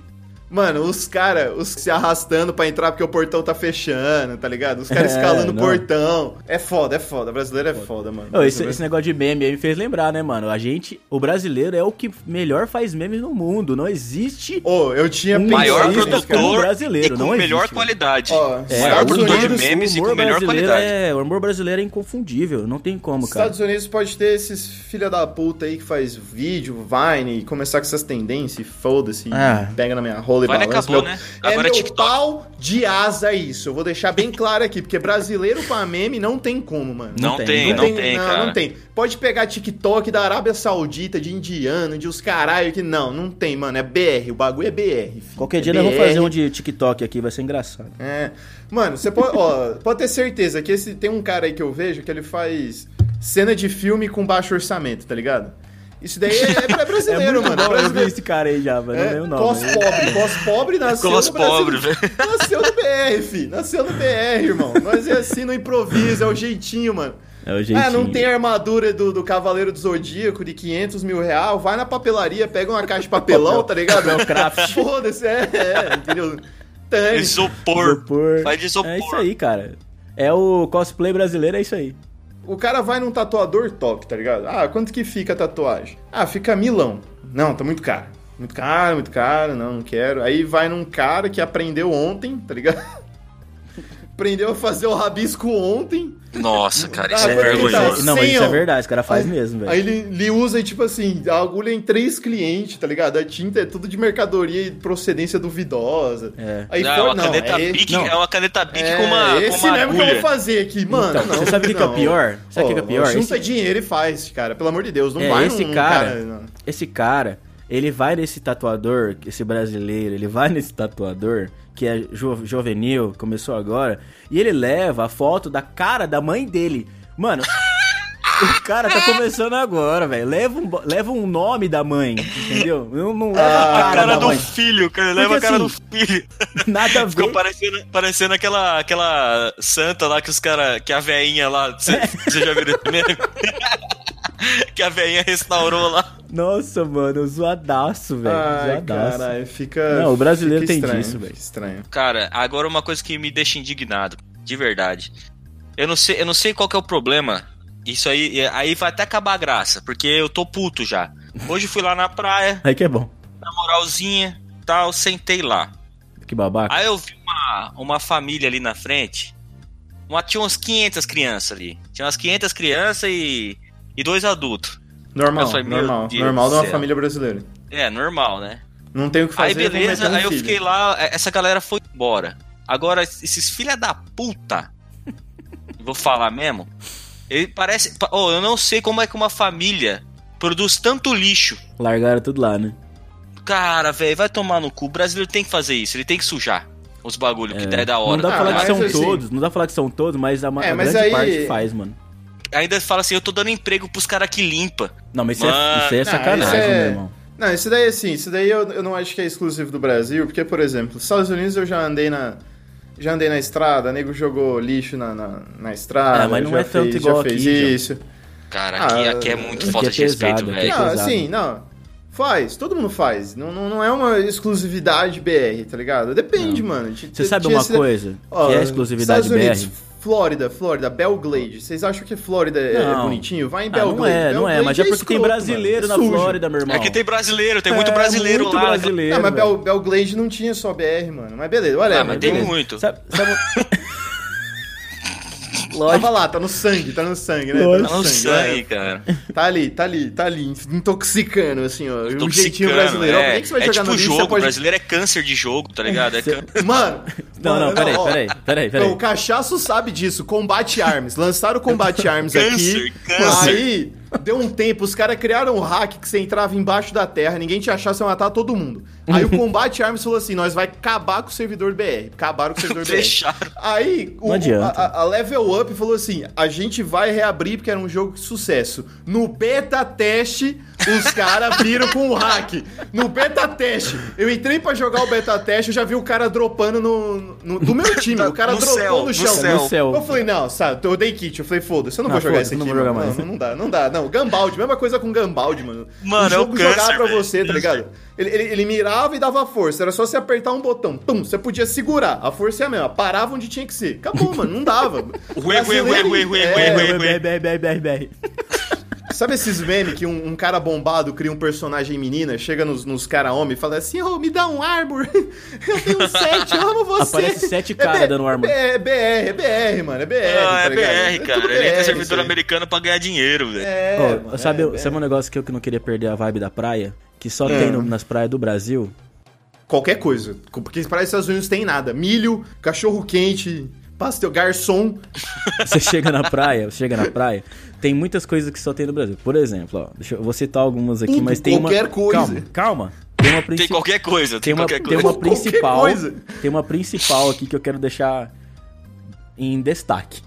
Mano, os caras, os se arrastando pra entrar porque o portão tá fechando, tá ligado? Os caras É, escalando o portão. É foda, é foda. Brasileiro é foda, mano. Ô, esse, esse negócio de meme aí me fez lembrar, né, mano? A gente, o brasileiro é o que melhor faz memes no mundo. Não existe Ô, eu tinha Um pensado Maior produtor brasileiro, e com não melhor existe, qualidade. Ó, É, Maior Estados produtor de memes e com humor melhor brasileiro qualidade. É, o humor brasileiro é inconfundível, não tem como, cara. Estados Unidos pode ter esses filha da puta aí que faz vídeo, Vine, e começar com essas tendências, e foda-se, Ah. pega na minha rola né? balança. Acabou, meu, né? É Agora é meu TikTok. pau de asa isso. Eu vou deixar bem claro aqui, porque brasileiro pra meme não tem como, mano. Não, tem, tem, não não tem, não, cara. não tem. Pode pegar TikTok da Arábia Saudita, de indiano, de os caralho que não, não tem, mano. É BR, o bagulho é BR. filho. Qualquer É dia nós vamos BR. fazer um de TikTok aqui, vai ser engraçado. É. Mano, você pode, ó, pode ter certeza que esse tem um cara aí que eu vejo que ele faz cena de filme com baixo orçamento, tá ligado? Isso daí é, é brasileiro, mano. é Bom, eu vi brasileiro. esse cara aí já, mas não É, lembro o nome. cos pobre, cos pobre nasceu Cos no Brasil. pobre, velho. Nasceu no BR, fi. Nasceu no BR, irmão. Nós é assim no improviso, é o jeitinho, mano. É o jeitinho. Ah, não tem armadura do, do Cavaleiro do Zodíaco de 500 mil real? Vai na papelaria, pega uma caixa de papelão, tá ligado? Papel craft. Foda-se, é, é, entendeu? Tânis. Isopor. Isopor. Faz de isopor. É isso aí, cara. É o cosplay brasileiro, é isso aí. O cara vai num tatuador top, tá ligado? Ah, quanto que fica a tatuagem? Ah, fica milão. Não, tá muito caro. Muito caro, muito caro, não, não quero. Aí vai num cara que aprendeu ontem, tá ligado? Aprendeu a fazer o rabisco ontem. Nossa, cara, Ah, isso é tá? vergonhoso. Não, mas isso é verdade, esse cara faz Aí- mesmo, velho. Aí ele, ele usa, tipo assim, a agulha em três clientes, tá ligado? A tinta é tudo de mercadoria e procedência duvidosa. É. Aí Não, for- uma caneta é, Bic não. é uma caneta Bic é, com uma, com esse uma mesmo que eu agulha. vou fazer aqui, mano. Então, não, você sabe o que que é o não. pior? Sabe o que é pior? Junta Esse- dinheiro e faz, cara. Pelo amor de Deus, não É, vai esse num cara, não. esse cara, ele vai nesse tatuador, esse brasileiro, ele vai nesse tatuador, que é jo- juvenil, começou agora, e ele leva a foto da cara da mãe dele. Mano, o cara tá começando agora, velho. Leva um, leva um nome da mãe, entendeu? Não, não leva Ah, a cara, cara do mãe. filho, cara. Leva Porque a cara assim, do filho. Nada a Ficou ver. parecendo, parecendo aquela, aquela santa lá que os cara, que a veinha lá, você já viu esse meme? que a veinha restaurou lá. Nossa, mano, zoadaço, velho. Zoadaço. caralho, fica. Não, o brasileiro fica tem estranho, disso, velho. Estranho. Cara, agora uma coisa que me deixa indignado, de verdade. Eu não sei, eu não sei qual que é o problema. Isso aí, aí vai até acabar a graça, porque eu tô puto já. Hoje fui lá na praia, Aí que é bom. na moralzinha, tal, sentei lá. Que babaca. Aí eu vi uma, uma família ali na frente. Uma, tinha umas 500 crianças ali. Tinha umas 500 crianças e, e dois adultos. Normal, falei, normal. Deus Normal de uma família brasileira. É, normal, né? Não tem o que fazer. Aí beleza, aí eu filho. fiquei lá, é, essa galera foi embora. Agora, esses filha da puta, vou falar mesmo, ele parece. pa- Oh, eu não sei como é que uma família produz tanto lixo. Largaram tudo lá, né? Cara, velho, vai tomar no cu. O brasileiro tem que fazer isso, ele tem que sujar os bagulho que der da Não hora. dá pra falar Ah, que são assim- todos, não dá pra falar que são todos, mas a, É, a mas grande aí- parte faz, mano. Ainda fala assim, eu tô dando emprego pros caras que limpa. Não, mas isso, é, Mano, isso aí é Não, sacanagem, isso é- meu irmão. Não, isso daí assim, isso daí eu, eu não acho que é exclusivo do Brasil, porque, por exemplo, nos Estados Unidos eu já andei na. Já andei na estrada, nego jogou lixo na, na, na estrada. É, mas não já é tanto fez, igual já fez aqui, isso. Cara, aqui, Ah, aqui é muito aqui falta é de respeito, aqui é velho. Não, pesado. assim, não. Faz, todo mundo faz. Não, não, não é uma exclusividade BR, tá ligado? Depende, mano. Você sabe uma coisa Ó, que é exclusividade Estados Unidos, BR? Flórida, Flórida, Belglade. Vocês acham que Flórida é Não. bonitinho? Vai em Ah, Belglade. não é, não é, mas é Belglade porque tem escroto, brasileiro mano, é na sujo. Flórida, meu irmão. Aqui tem brasileiro, tem muito É, brasileiro muito lá. brasileiro, Não, mas. Bel, Belglade não tinha só BR, mano. Mas beleza, olha. Ah, mas tem muito. Sabe, sabe- Tava lá, tá no sangue, tá no sangue, né? Lógico. Tá no sangue, é. cara. Tá ali, tá ali, tá ali, intoxicando, assim, ó. Um jeitinho Toxicando, brasileiro. É. que, que você vai é jogar tipo no lixo? jogo, pode... brasileiro é câncer de jogo, tá ligado? É Mano. Não, não, peraí, peraí, peraí, peraí. Não, o Cachaço sabe disso. Combate Arms. Lançaram o Combate Arms aqui. Câncer, câncer. Aí, deu um tempo, os caras criaram um hack que você entrava embaixo da terra, ninguém te achava, você ia matar todo mundo. Aí o Combate Arms falou assim: nós vai acabar com o servidor BR. Acabaram com o servidor BR. Fecharam. Aí o, Não adianta. a, a- Level Up falou assim: a gente vai reabrir porque era um jogo de sucesso. No beta teste, os caras viram com o hack. No beta teste. Eu entrei pra jogar o beta teste, eu já vi o cara dropando no, no- do meu time. O cara No dropou céu, no chão. No céu. Eu falei, não, sabe, eu dei kit. Eu falei, foda-se, eu não, Não, vou jogar isso aqui. não vou jogar mano. mais. Não, não dá, não dá. Não, Gambaldi, mesma coisa com Gambaldi, mano. Mano, o é o jogo jogar câncer, pra velho. você, tá ligado? Ele, ele, ele mirava e dava força. Era só você apertar um botão. Pum, você podia segurar. A força é a mesma. Parava onde tinha que ser. Acabou, mano. Não dava. Ué, ué, ué, ué, ué, É, ué, ué. BR, BR, BR, BR. Sabe esses memes que um, um cara bombado cria um personagem menina, chega nos, nos cara homem e fala assim, ô, me dá um Arbor. Eu tenho sete, eu amo você. Aparece sete É cara B- dando Arbor. É BR, é BR, mano. É BR, Ah, tá é? BR, cara. tudo Ele entra BR, isso servidor aí. americano pra ganhar dinheiro, velho. É, mano, sabe, é, sabe um negócio que eu que não queria perder a vibe da praia? Que só É. tem no- nas praias do Brasil? qualquer coisa. Porque para os Estados Unidos tem nada. Milho, cachorro quente, pastel, garçom. Você chega na praia, você chega na praia, tem muitas coisas que só tem no Brasil. Por exemplo, ó, deixa eu, vou citar algumas aqui, Tudo, mas tem qualquer uma. coisa. Calma, calma. Tem uma Tem qualquer coisa, Tem tem, uma, qualquer tem coisa. uma Qualquer principal. coisa. Tem uma principal aqui que eu quero deixar em destaque.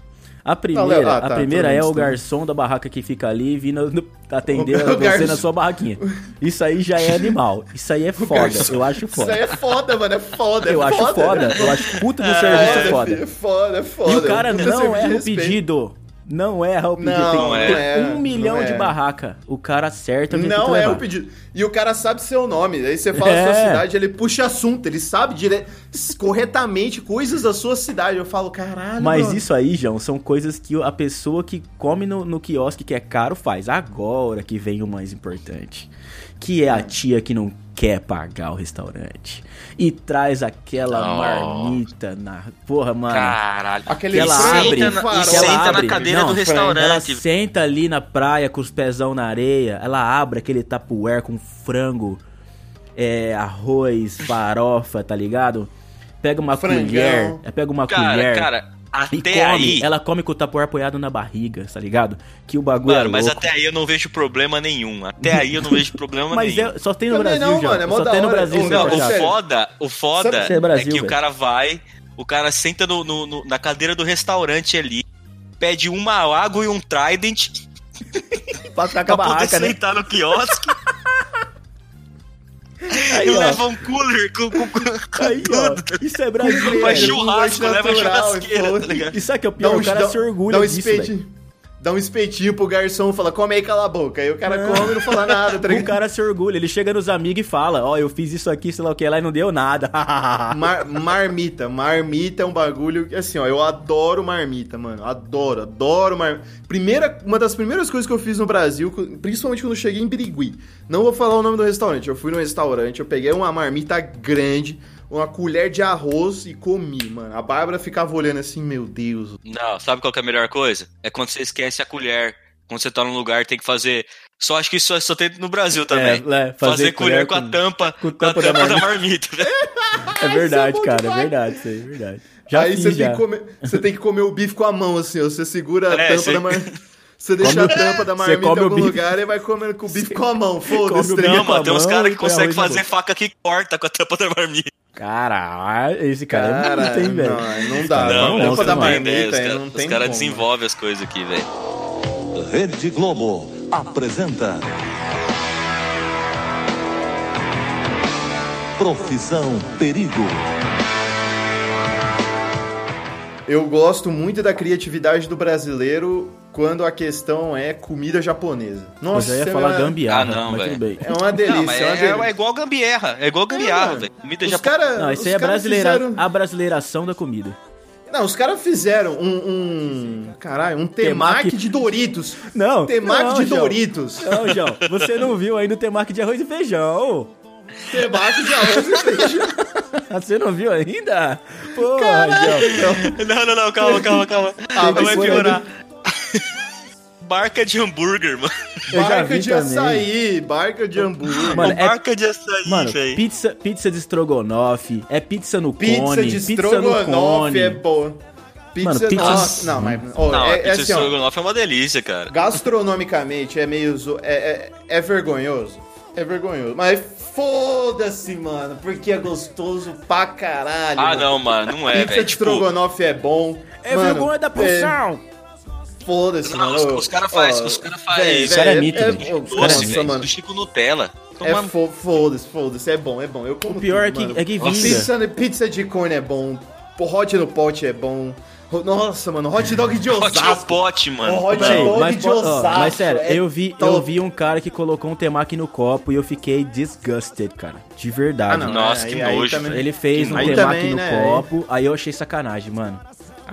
A primeira, ah, tá, a primeira é o garçom da barraca que fica ali vindo atender O você na sua barraquinha. Isso aí já é animal. Isso aí é foda. Eu acho Isso foda. aí é foda, mano. É foda. Eu é acho foda. Eu acho puta do serviço Foda, foda. é foda, é foda. E o cara não erra o pedido. Não erra o pedido. Não, Tem não é. um não milhão de é. barraca. O cara acerta onde Não tem que é levar. o pedido. E o cara sabe seu nome. Aí você fala a sua É. cidade, ele puxa assunto. Ele sabe dire... corretamente coisas da sua cidade. Eu falo, caralho. Mas mano. isso aí, João, são coisas que a pessoa que come no, no quiosque que é caro faz. Agora que vem o mais importante. Que é a tia que não quer pagar o restaurante. E traz aquela Oh. marmita na. Porra, mano. Caralho. Aquele que ela abre, na, e ela senta abre. na cadeira Não, do Ela restaurante. senta ali na praia com os pezão na areia, ela abre aquele tapuer com frango, é, arroz, farofa, tá ligado? Pega uma Frangão. colher, é, pega uma Cara, colher cara, até come. aí. Ela come com o tapuer apoiado na barriga, tá ligado? Que o bagulho Mano, é mas até aí eu não vejo problema nenhum. Até aí eu não vejo problema Mas nenhum. é- só tem no Também Brasil, não, já. mano, é mó só tem no. Brasil, Não, Não, o sério. foda, o foda é Brasil, é que velho. o cara vai, o cara senta no, no- no- na cadeira do restaurante ali, pede uma água e um Trident pra ficar com a pra poder barraca, né? sentar no quiosque Aí, e ó. leva um cooler com, com, com Aí, ó. Isso é brasileiro. Faz churrasco, leva natural, churrasqueira, tá ligado? E sabe que é o pior? o cara se orgulha dá um disso. Dá um espetinho pro garçom fala, come aí, cala a boca. Aí o cara come e não fala nada, tá O cara se orgulha, ele chega nos amigos e fala, ó, eu fiz isso aqui, sei lá o que, lá e não deu nada. Mar- marmita. Marmita é um bagulho que, assim, ó, eu adoro marmita, mano. Adoro, adoro marmita. Primeira, uma das primeiras coisas que eu fiz no Brasil, principalmente quando eu cheguei em Birigui. Não vou falar o nome do restaurante. Eu fui no restaurante, eu peguei uma marmita grande, uma colher de arroz e comi, mano. A Bárbara ficava olhando assim, meu Deus. Não, sabe qual que é a melhor coisa? É quando você esquece a colher. Quando você tá num lugar, tem que fazer. Só acho que isso só tem no Brasil também. é, fazer fazer, colher, colher com, a com- tampa, com com a tampa da tampa da marmita. marmita. É verdade, bom cara, é demais. verdade, isso aí, é verdade. Já aí fiz, você já. tem, que comer, você tem que comer o bife com a mão, assim, ó. Você segura a É, tampa você- da marmita. Você deixa Come a tampa da marmita em come o algum lugar e vai comendo com o bife com a mão. Foda-se? Não, mano, tem uns caras que conseguem fazer faca que corta com a tampa da marmita. Caralho, esse cara, é Cara, muito, hein, velho. não, não dá. cara Não, é um tampa monstro, da tem marmita os caras não os tem caras como. desenvolvem as coisas aqui, velho. Rede Globo apresenta. Profissão Perigo. Eu gosto muito da criatividade do brasileiro quando a questão é comida japonesa. Eu Nossa, já ia é falar uma- gambiarra, Ah, não, mas velho. tudo bem. É uma delícia, Não, é uma é, delícia. é igual gambiarra. É igual É, gambiarra, velho. Comida Os japonesa. cara, Não, isso aí é brasileira, fizeram- a brasileiração da comida. Não, os caras fizeram um, um- Caralho, um temaki Temaki. de Doritos. Não, Temaki não, de João. Doritos. Não, João, você não viu ainda o temaki de arroz e feijão. Temaki de arroz e feijão. Você não viu ainda? Porra, João. Não, não, não, calma, calma, calma. Ah, Não vai piorar. Barca de hambúrguer, mano. Eu Barca de também. açaí, barca de hambúrguer. Mano, é- barca de açaí, Mano, velho. pizza, pizza de estrogonofe, é pizza no Pizza cone, de pizza no estrogonofe cone. é boa. Pizza, Mano, pizza- nossa, não, mas ó, Não, é, é pizza de assim, estrogonofe é uma delícia, cara. gastronomicamente é meio zo- é, é, é vergonhoso. É vergonhoso, mas foda-se, mano, porque é gostoso pra caralho. Ah, mano. não, mano, não é, Pizza velho. de Tipo, estrogonofe é bom. É Mano, vergonha da porção. é, Foda-se, mano. os- os cara faz- ó, os cara faz- véi, Isso era véi, mito, é, velho. é, Nossa, mano. Do Chico Nutella. É fo- foda-se, foda-se, é bom, é bom. Eu como O pior é tudo, que- mano. é que Nossa. vinga. Pizza, pizza de cone é bom. Hot no pote é bom. Nossa, mano, hot dog de Hot no Osasco. pote, mano. Hot dog mas, de po- ó, Osasco. mas sério, é eu vi, eu vi um cara que colocou um temaki no copo e eu fiquei disgusted, cara. De verdade. Ah, não, Nossa, aí- que aí nojo, também- velho. Ele fez Que um Aí temaki também, no né, copo, aí eu achei sacanagem, mano.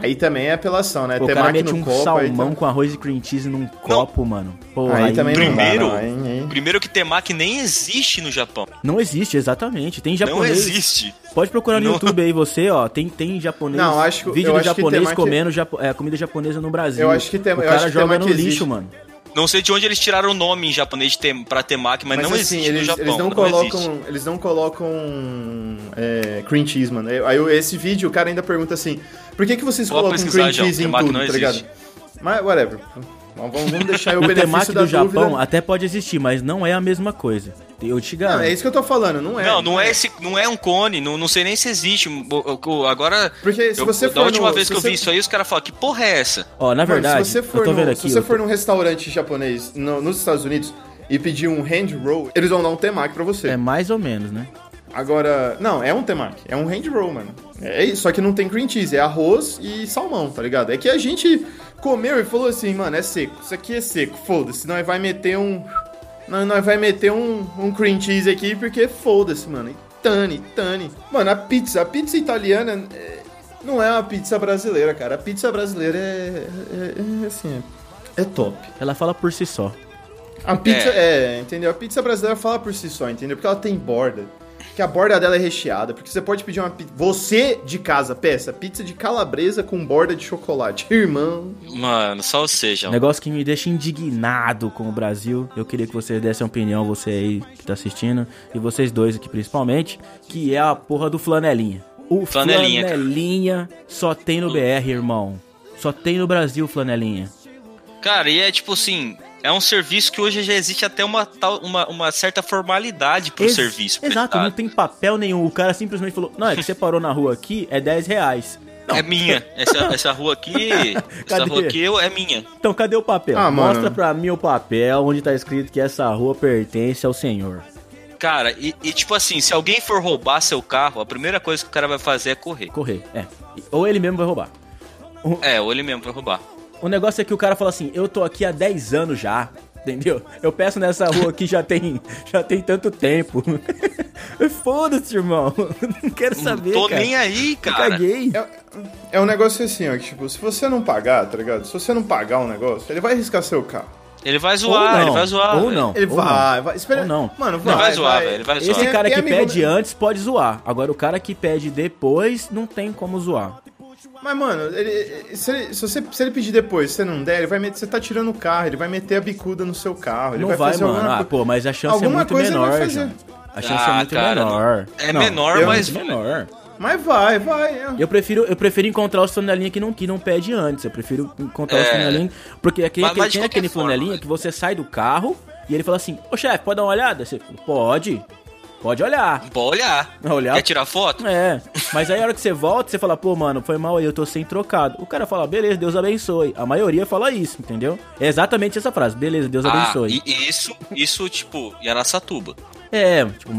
Aí também é apelação, né? Pô, o cara Temaki mete no um copo, aí salmão tam- com arroz e cream cheese num copo, mano. Pô, Aí também não dá, Primeiro, não, aí- aí- primeiro que temaki nem existe no Japão. Não existe, exatamente. Tem Não japonês. existe. Pode procurar no Não. YouTube aí você, ó. Tem, tem japonês. Não, acho que- vídeo eu do acho que japonês temaki- comendo japo- é, comida japonesa no Brasil. Eu acho que tem- O eu cara acho que joga temaki no existe. lixo, mano. Não sei de onde eles tiraram o nome em japonês de tem, pra temaki, mas, Mas, não assim, existe eles, no Japão. eles não, não colocam. existe. Eles não colocam é, cream cheese, mano. Aí esse vídeo, o cara ainda pergunta assim: por que, que vocês Vou colocam cream já, cheese em tudo, tá ligado? Mas, whatever. Vamos, vamos deixar aí o O benefício temaki da do Japão dúvida. até pode existir, mas não é a mesma coisa. Eu te Não, garanto. é isso que eu tô falando, não é. Não, não é esse, não é um cone, não, não sei nem se existe. Agora, Porque se eu- você da for última no- vez que eu você- vi isso aí, os caras falam, que porra é essa? Ó, na Mano, verdade, se você for, eu tô no, vendo se aqui. você eu for tô- num restaurante japonês no- nos Estados Unidos e pedir um hand roll, eles vão dar um temaki pra você. É mais ou menos, né? Agora, não, é um temaki, é um hand roll, mano. É isso, só que não tem cream cheese, é arroz e salmão, tá ligado? É que a gente comeu e falou assim, mano, é seco, isso aqui é seco, foda-se, nós vai meter um... Nós, nós vai meter um, um cream cheese aqui porque foda-se, mano. E tane, tane. Mano, a pizza, a pizza italiana é, não é uma pizza brasileira, cara. A pizza brasileira é, é, é, assim, é, é top. Ela fala por si só. A pizza, é. entendeu? A pizza brasileira fala por si só, entendeu? Porque ela tem borda. Que a borda dela é recheada. Porque você pode pedir uma pizza. Você de casa, peça pizza de calabresa com borda de chocolate. Irmão. Mano, só você, João. Negócio que me deixa indignado com o Brasil. Eu queria que vocês dessem opinião, você aí que tá assistindo, e vocês dois aqui principalmente, que é a porra do flanelinha. O Flanelinha, flanelinha, só tem no BR, irmão. Só tem no Brasil flanelinha. Cara, e é tipo assim, é um serviço que hoje já existe até uma, tal, uma, uma certa formalidade pro Ex- serviço. Exato, não prestado. tem papel nenhum. O cara simplesmente falou: Não, é que você parou na rua aqui, é 10 reais. Não, É minha. Essa, essa rua aqui. essa rua aqui eu- é minha. Então cadê o papel? Ah, mano. Mostra pra mim o papel onde tá escrito que essa rua pertence ao senhor. Cara, e, e tipo assim, se alguém for roubar seu carro, a primeira coisa que o cara vai fazer é correr. Correr, é. Ou ele mesmo vai roubar. É, ou ele mesmo vai roubar. O negócio é que o cara fala assim: Eu tô aqui há 10 anos já. Entendeu? Eu peço nessa rua aqui já tem, já tem tanto tempo. Foda-se, irmão. Não quero saber. Tô cara. nem aí, Eu cara. Caguei. É, é um negócio assim, ó. Que, tipo, se você não pagar, tá ligado? Se você não pagar um negócio, ele vai riscar seu carro. Ele vai zoar, não. ele vai zoar. Ou não. Ele ou vai, vai. Espera. Ou não. Mano, Ele vai. vai zoar, velho. Ele vai zoar. Esse cara que pede antes pode zoar. Agora o cara que pede depois não tem como zoar. Mas, mano, ele- se, ele- se você, se ele pedir depois, se você não der, ele vai meter, você tá tirando o carro, ele vai meter a bicuda no seu carro. Ele não vai, vai, fazer mano. alguma Ah, pô, mas a chance é muito coisa ele vai menor. A chance Ah, é muito cara, menor. É Não, menor, eu- mas. menor. Mas vai, vai. é. Eu prefiro, eu prefiro encontrar os flanelinha que não, que não pede antes. Eu prefiro encontrar os É. flanelinha. Porque aqui, Mas- mas tem aquele forma, flanelinha que você sai do carro e ele fala assim: Ô chefe, pode dar uma olhada? Você fala, pode. Pode olhar. Pode olhar. Olhar. Quer tirar foto? É, mas aí a hora que você volta, você fala, pô, mano, foi mal aí, eu tô sem trocado. O cara fala, beleza, Deus abençoe. A maioria fala isso, entendeu? É exatamente essa frase, beleza, Deus Ah, abençoe. e isso, isso, tipo, Araçatuba. É, tipo,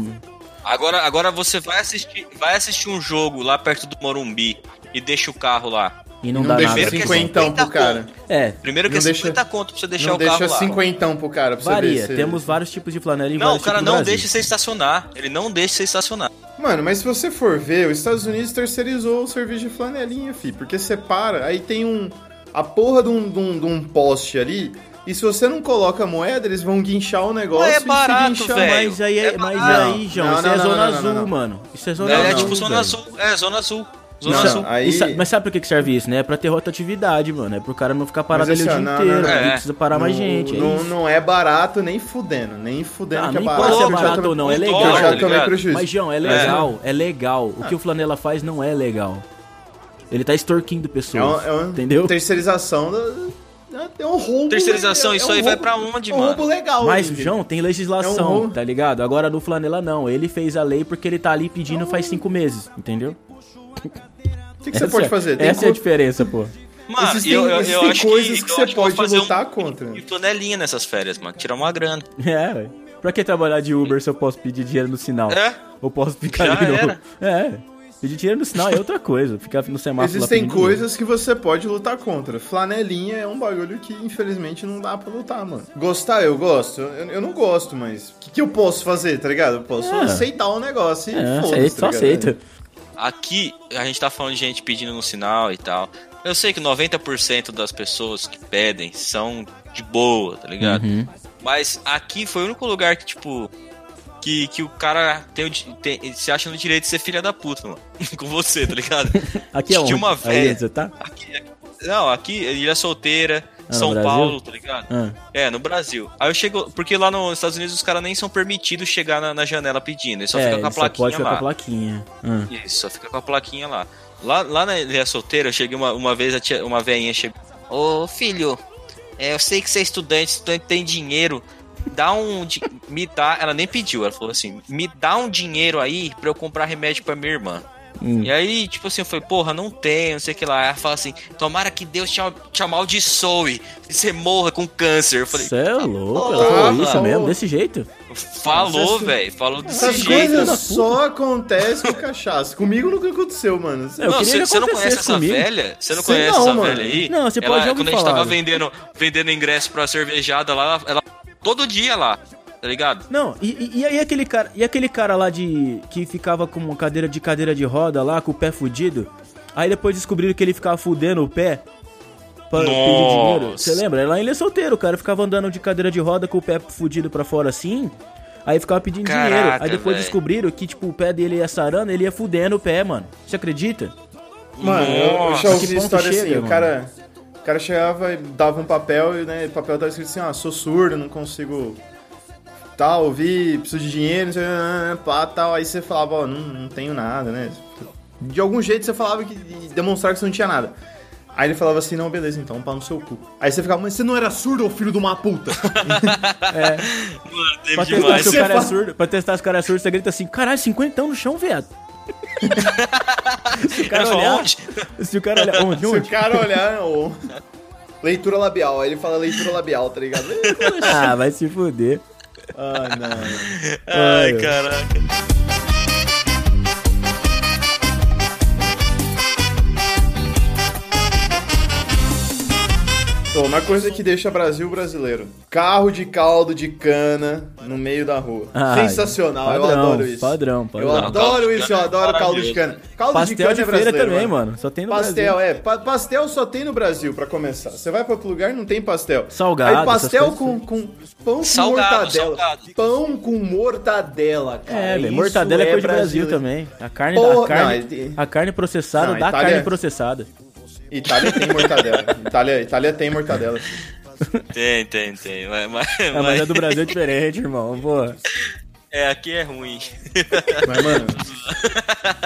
Agora, agora você vai assistir, vai assistir um jogo lá perto do Morumbi e deixa o carro lá. E não, Não dá deixa nada. Primeiro que é 50 pro 50 cara. É, Primeiro que Não é deixa- 50 conto pra você deixar não o carro deixa lá. cinquentão pro cara, pra você varia. ver. se- Temos vários tipos de flanela em Não, o cara não deixa você estacionar. Ele não deixa você estacionar. Mano, mas se você for ver, os Estados Unidos terceirizou o serviço de flanelinha, fi. Porque você para, aí tem um. A porra de um, de um, de um poste ali. E se você não coloca moeda, eles vão guinchar o negócio. É e se barato, guinchar- velho. Mas aí, é, É mas barato. aí, João, Não, isso não, é não, zona não, não, azul, não. mano. Isso é zona É, azul. é tipo velho. zona azul. É, zona azul. Zona Não, azul. aí- sa- mas sabe pra que serve isso, né? É pra ter rotatividade, mano. É pro cara não ficar parado Mas ali o assim, dia ó, não, inteiro. não, não. Ele É. precisa parar mais não, gente. é Não, isso. não é barato nem fudendo. Nem fudendo Ah, que é não barato. importa se é barato ou não, é legal. Eu já tá tomei prejuízo. Mas, João, é legal, é legal. O que o Flanela faz não é legal. Ele tá extorquindo É pessoas. uma, é uma entendeu? terceirização da. É um roubo. Terceirização, é isso um aí vai roubo- pra onde, é um mano? roubo legal. Mas, entendeu? João, tem legislação, É um tá ligado? Agora no Flanela não. Ele fez a lei porque ele tá ali pedindo faz cinco meses, entendeu? O que, que você pode fazer? Tem essa é a co- diferença, pô. Mano, Existem- eu, eu, eu existem acho coisas que eu você pode fazer lutar um, contra. E flanelinha nessas férias, mano. Tirar uma grana. É. Pra que trabalhar de Uber se eu posso pedir dinheiro no sinal? É? Ou posso ficar Já ali no... era. É. Pedir dinheiro no sinal é outra coisa. Ficar no semáforo Existem coisas que você pode lutar contra. Flanelinha é um bagulho que infelizmente não dá pra lutar, mano. Gostar, eu gosto. Eu, eu não gosto, mas o que, que eu posso fazer, tá ligado? Eu posso É. aceitar o negócio e É, foda-se, aceita, só tá aceita. Aqui, a gente tá falando de gente pedindo no sinal e tal. Eu sei que 90% das pessoas que pedem são de boa, tá ligado? Uhum. Mas aqui foi o único lugar que, tipo. Que, que o cara tem, tem, se acha no direito de ser filha da puta, mano. Com você, tá ligado? Aqui é onde? Uma Aí véia. você tá? Aqui, aqui- não, aqui ele é solteira, no São? Paulo, tá ligado? Ah. É, no Brasil. Aí eu chego. Porque lá nos Estados Unidos os caras nem são permitidos chegar na, na janela pedindo. Eles só é, ficam com a ele só plaquinha pode ficar lá. com a plaquinha. Ah. Isso, só fica com a plaquinha lá. Lá, lá na Ilha Solteira, eu cheguei uma, uma vez, tia- uma veinha chegou. Ô filho, é, eu sei que você é estudante, estudante tem dinheiro. Dá um. di- Me dá. Ela nem pediu, ela falou assim: me dá um dinheiro aí pra eu comprar remédio pra minha irmã. Hum. E aí, tipo assim, eu falei, porra, não tem, não sei o que lá. Ela fala assim: tomara que Deus te, te amaldiçoe e você morra com câncer. Eu falei, Você é louco? Ela falou isso mesmo, desse jeito? falou, Essas- velho, falou desse Essas jeito. coisas só acontecem com cachaça. Comigo nunca aconteceu, mano. Não, você você não conhece essa comigo. velha? Você não Sei conhece não, essa mano. velha aí? Não, você ela, pode já ouvir Quando a gente falar. tava vendendo, vendendo ingresso pra cervejada lá, ela, ela- todo dia lá, tá ligado? Não, e, e, e aí aquele cara, e aquele cara lá de que ficava com uma cadeira de cadeira de roda lá, com o pé fudido? Aí depois descobriram que ele ficava fudendo o pé pra pedir Nossa. dinheiro. Você lembra? Lá ele é solteiro, o cara ficava andando de cadeira de roda com o pé fudido pra fora assim. Aí ficava pedindo Caraca, dinheiro. Aí depois véi. descobriram que, tipo, o pé dele ia sarando, ele ia fudendo o pé, mano. Você acredita? Mano, eu, eu Nossa, já que ouvi história chega, assim, o cara, o cara chegava e dava um papel e né, o papel tava escrito assim, ah, sou surdo, não consigo tal, ouvir, preciso de dinheiro, não sei, ah, pá, tal. Aí você falava, ó, não, não tenho nada, né? De algum jeito você falava que demonstrava que você não tinha nada. Aí ele falava assim, não, beleza, então, pau no seu cu. Aí você ficava, mas você não era surdo, ô filho de uma puta? Mano, teve Pra testar demais. se o Você cara é surdo, pra testar se o cara é surdo, você grita assim, caralho, 50 no chão, viado. se o cara olhar, onde? se o cara olhar, onde, Se o cara olhar. Leitura labial, aí ele fala leitura labial, tá ligado? Ah, vai se fuder. Ah, não. Ai, Ai, caraca. Uma coisa que deixa Brasil brasileiro. Carro de caldo de cana no meio da rua. Ai, Sensacional, eu padrão, adoro isso. padrão, padrão. Eu adoro de isso, eu é adoro caldo de cana. Caldo Pastel cana de é brasileiro, também, mano. Só tem no Pastel, Brasil. é. Pa- pastel só tem no Brasil, pra começar. Você vai pra outro lugar, não tem pastel. Salgado, Aí pastel com, com pão com Salgado, mortadela. salgado. Pão com mortadela, cara. É, velho. Mortadela é coisa de Brasil também. A carne, Porra, a carne, não, é- a carne processada Não, da Itália- carne processada. Itália tem mortadela. Itália, Itália tem mortadela. Tem, tem, tem. Mas, mas, É, mas mas- a do Brasil é diferente, irmão. Pô. É, aqui é ruim. Mas, mano,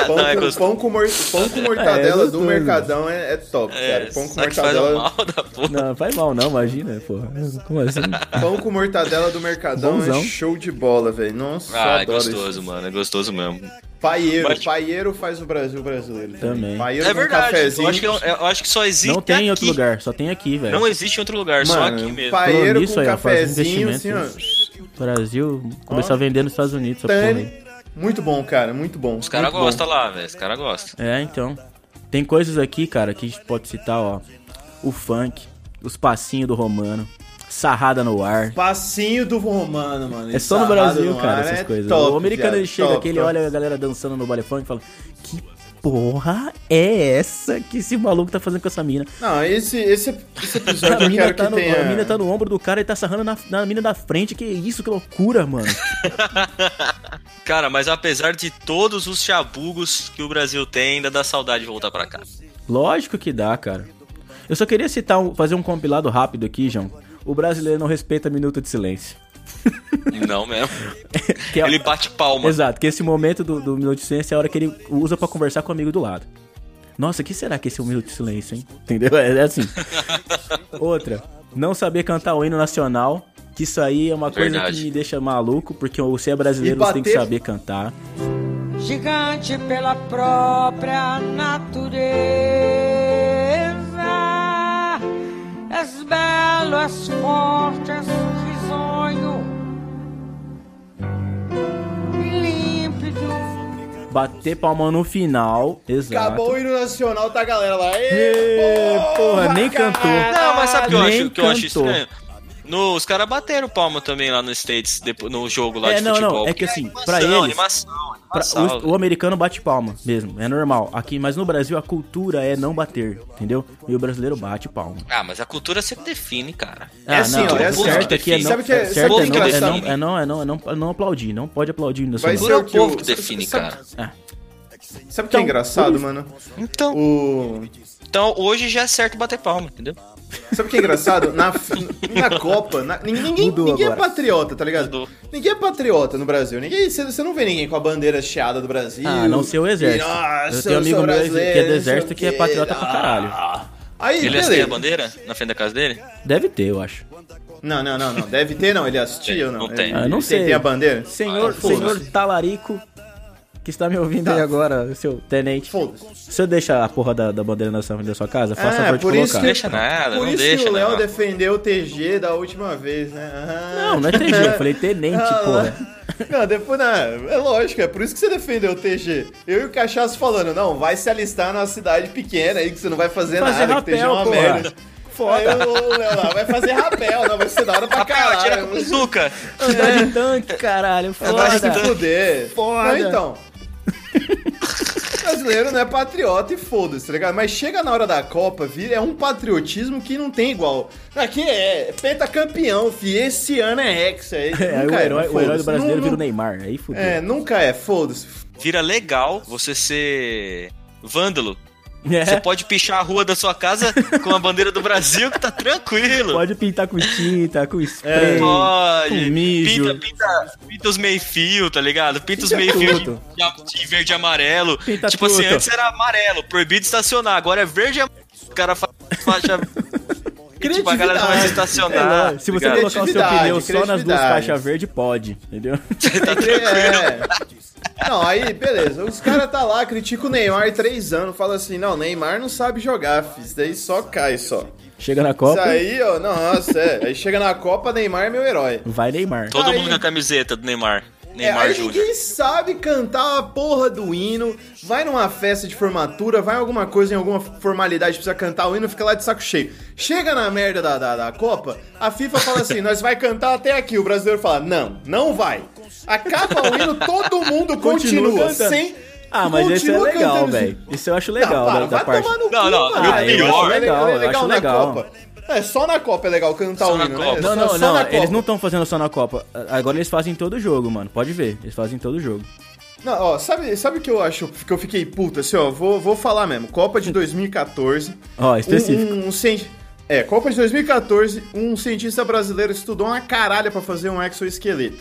pão, Não, é com, pão, com, mor- pão com É, é mortadela do. Mercadão é, é top, É, cara. Pão com só mortadela. porra. Não, faz mal não, imagina, pô. Como assim? Pão com mortadela do Mercadão Bonzão. é show de bola, velho. Nossa, Ah, é gostoso, isso. mano. É gostoso mesmo. Paieiro, Mas- paieiro faz o Brasil brasileiro. Também. Paieiro É com verdade. cafezinho. Eu acho, que, eu, eu acho que só existe Não tem em aqui. outro lugar, só tem aqui, velho. Não existe em outro lugar, só Mano, aqui mesmo. paieiro com cafezinho, assim, ó. Brasil começar a vender nos Estados Unidos, essa porra Tane. Muito bom, cara, muito bom. Os caras gostam lá, velho. Os caras gostam. É, então. Tem coisas aqui, cara, que a gente pode citar, ó. O funk, os passinhos do Romano, sarrada no ar. Passinho do Romano, mano. É só no Brasil, no cara, ar essas é coisas. top, o americano ele chega top, aqui, ele top. olha a galera dançando no baile funk e fala: Que porra é essa que esse maluco tá fazendo com essa mina? Não, esse, esse, esse A episódio eu mina, quero tá que no, tenha... a mina tá no ombro do cara e tá sarrando na, na mina da frente. Que isso, que loucura, mano. Cara, mas apesar de todos os chabugos que o Brasil tem, ainda dá saudade de voltar pra cá. Lógico que dá, cara. Eu só queria citar, um- fazer um compilado rápido aqui, João. O brasileiro não respeita minuto de silêncio. Não mesmo. Que é- Ele bate palma. Exato, que esse momento do, do minuto de silêncio é a hora que ele usa pra conversar com o amigo do lado. Nossa, que será que esse é um minuto de silêncio, hein? Entendeu? É, é assim. Outra, não saber cantar o hino nacional, que isso aí é uma coisa Verdade. que me deixa maluco, porque você é brasileiro, você tem que saber cantar. gigante pela própria natureza. És belo, és forte, és Bater palma no final, exato. Acabou o hino nacional, tá, galera? Lá. Ê, porra, nem cantou. Não, mas sabe o que eu acho, que eu acho cantou. estranho? No, os caras bateram palma também lá no States, depois, no jogo lá É, de não, futebol. não, é que assim, animação, pra eles- Animação, Pra- o, o americano bate palma mesmo, é normal. Aqui, mas no Brasil a cultura é não bater, entendeu? E o brasileiro bate palma. Ah, mas a cultura você define, cara. É assim, ó, é assim, certo ó. aqui é não, Sabe que é- certo sabe é que é não, é não, é não, é não, é não, é não aplaudir, não pode aplaudir ser Cultura é o povo que define, sabe- cara. Sabe o que é Então, engraçado, mano? Então, O... então hoje já é certo bater palma, entendeu? Sabe o que é engraçado? Na, na Copa, na- ninguém, ninguém, Mudou ninguém é patriota, tá ligado? Mudou. Ninguém é patriota no Brasil. Ninguém, você, você não vê ninguém com a bandeira chiada do Brasil. Ah, não ser o exército. E, "Nossa, eu tenho um amigo meu que é do sei exército que é quê." patriota pra caralho. Ah. Aí, Ele beleza. assistia a bandeira na frente da casa dele? Deve ter, eu acho. Não, não, não, não. Deve ter, não. Ele assistia ou não? Não tem. Ele- Ah, não ele sei. Tem a bandeira? Senhor, Ah, senhor Talarico, que está me ouvindo Tá. aí agora, seu tenente. Foda-se. O senhor deixa a porra da, da bandeira na frente da sua casa? Faça É, favor de por isso colocar. que- Deixa nada, Por não isso deixa, que o Léo defendeu o TG da última vez, né? Ah. Não, não é TG, eu falei tenente, Ah, porra. Não, depois, não, é lógico, é por isso que você defendeu o TG. Eu e o Cachaço falando, não, vai se alistar numa cidade pequena aí que você não vai fazer, Fazer nada, que TG é rapel, uma porra. merda. Foda. Aí o Léo lá, vai fazer rapel, não, vai ser da hora pra tira caralho. com bazuca. Andar de tanque, caralho, Vai se foda. fuder. Foda. Não, então. Brasileiro não é patriota e foda-se, tá ligado? Mas chega na hora da Copa, vira, é um patriotismo que não tem igual. Aqui é pentacampeão, fi. Esse ano é hexa. aí É, aí o herói, o herói do brasileiro Não- vira o Neymar, aí fudeu. É, nunca é, foda-se. Vira legal você ser vândalo. É, Você pode pichar a rua da sua casa com a bandeira do Brasil que tá tranquilo. pode pintar com tinta, com spray, Pode. com mijo. Pinta, pinta, pinta os meio-fio, tá ligado? Pinta os Pinta meio-fio de, de verde e amarelo. Pinta tipo assim, tudo. antes era amarelo, proibido estacionar. Agora é verde e amarelo. O cara fa- faixa. tipo, a galera não vai Criatividade. estacionar. É, se você colocar o seu pneu só nas duas faixas verdes, pode, entendeu? tá É. Não, aí, beleza. Os caras tá lá, critica o Neymar três anos, fala assim, não, Neymar não sabe jogar, fi. Isso daí só cai, só. Chega na Isso Copa, aí, ó, nossa, é. Aí chega na Copa, Neymar é meu herói. vai Neymar. Todo Aí- mundo com a camiseta do Neymar. É, Neymar aí Júnior. ninguém sabe cantar a porra do hino, vai numa festa de formatura, vai em alguma coisa, em alguma formalidade, precisa cantar o hino, fica lá de saco cheio. Chega na merda da, da, da Copa, a FIFA fala assim, nós vai cantar até aqui, o brasileiro fala, não, não vai. Acaba o hino, todo mundo Continua continua, sem... Ah, mas esse é continua legal, cantando velho. Isso eu acho legal para, da, da vai parte. tomar no Não, cu, não, mano. eu- Ah, eu acho acho legal, eu legal acho na legal. É, só na Copa é legal cantar Só o na hino, Copa. né? Não, não, só não. na Eles Copa. não estão fazendo só na Copa. Agora eles fazem todo jogo, mano. Pode ver. Eles fazem todo jogo. Não, ó, sabe, sabe o que eu acho que eu fiquei puta? Assim, ó, vou, vou falar mesmo. Copa de 2014. Ó, específico. Um, um, cien- É, Copa de 2014, um cientista brasileiro estudou uma caralha pra fazer um exoesqueleto.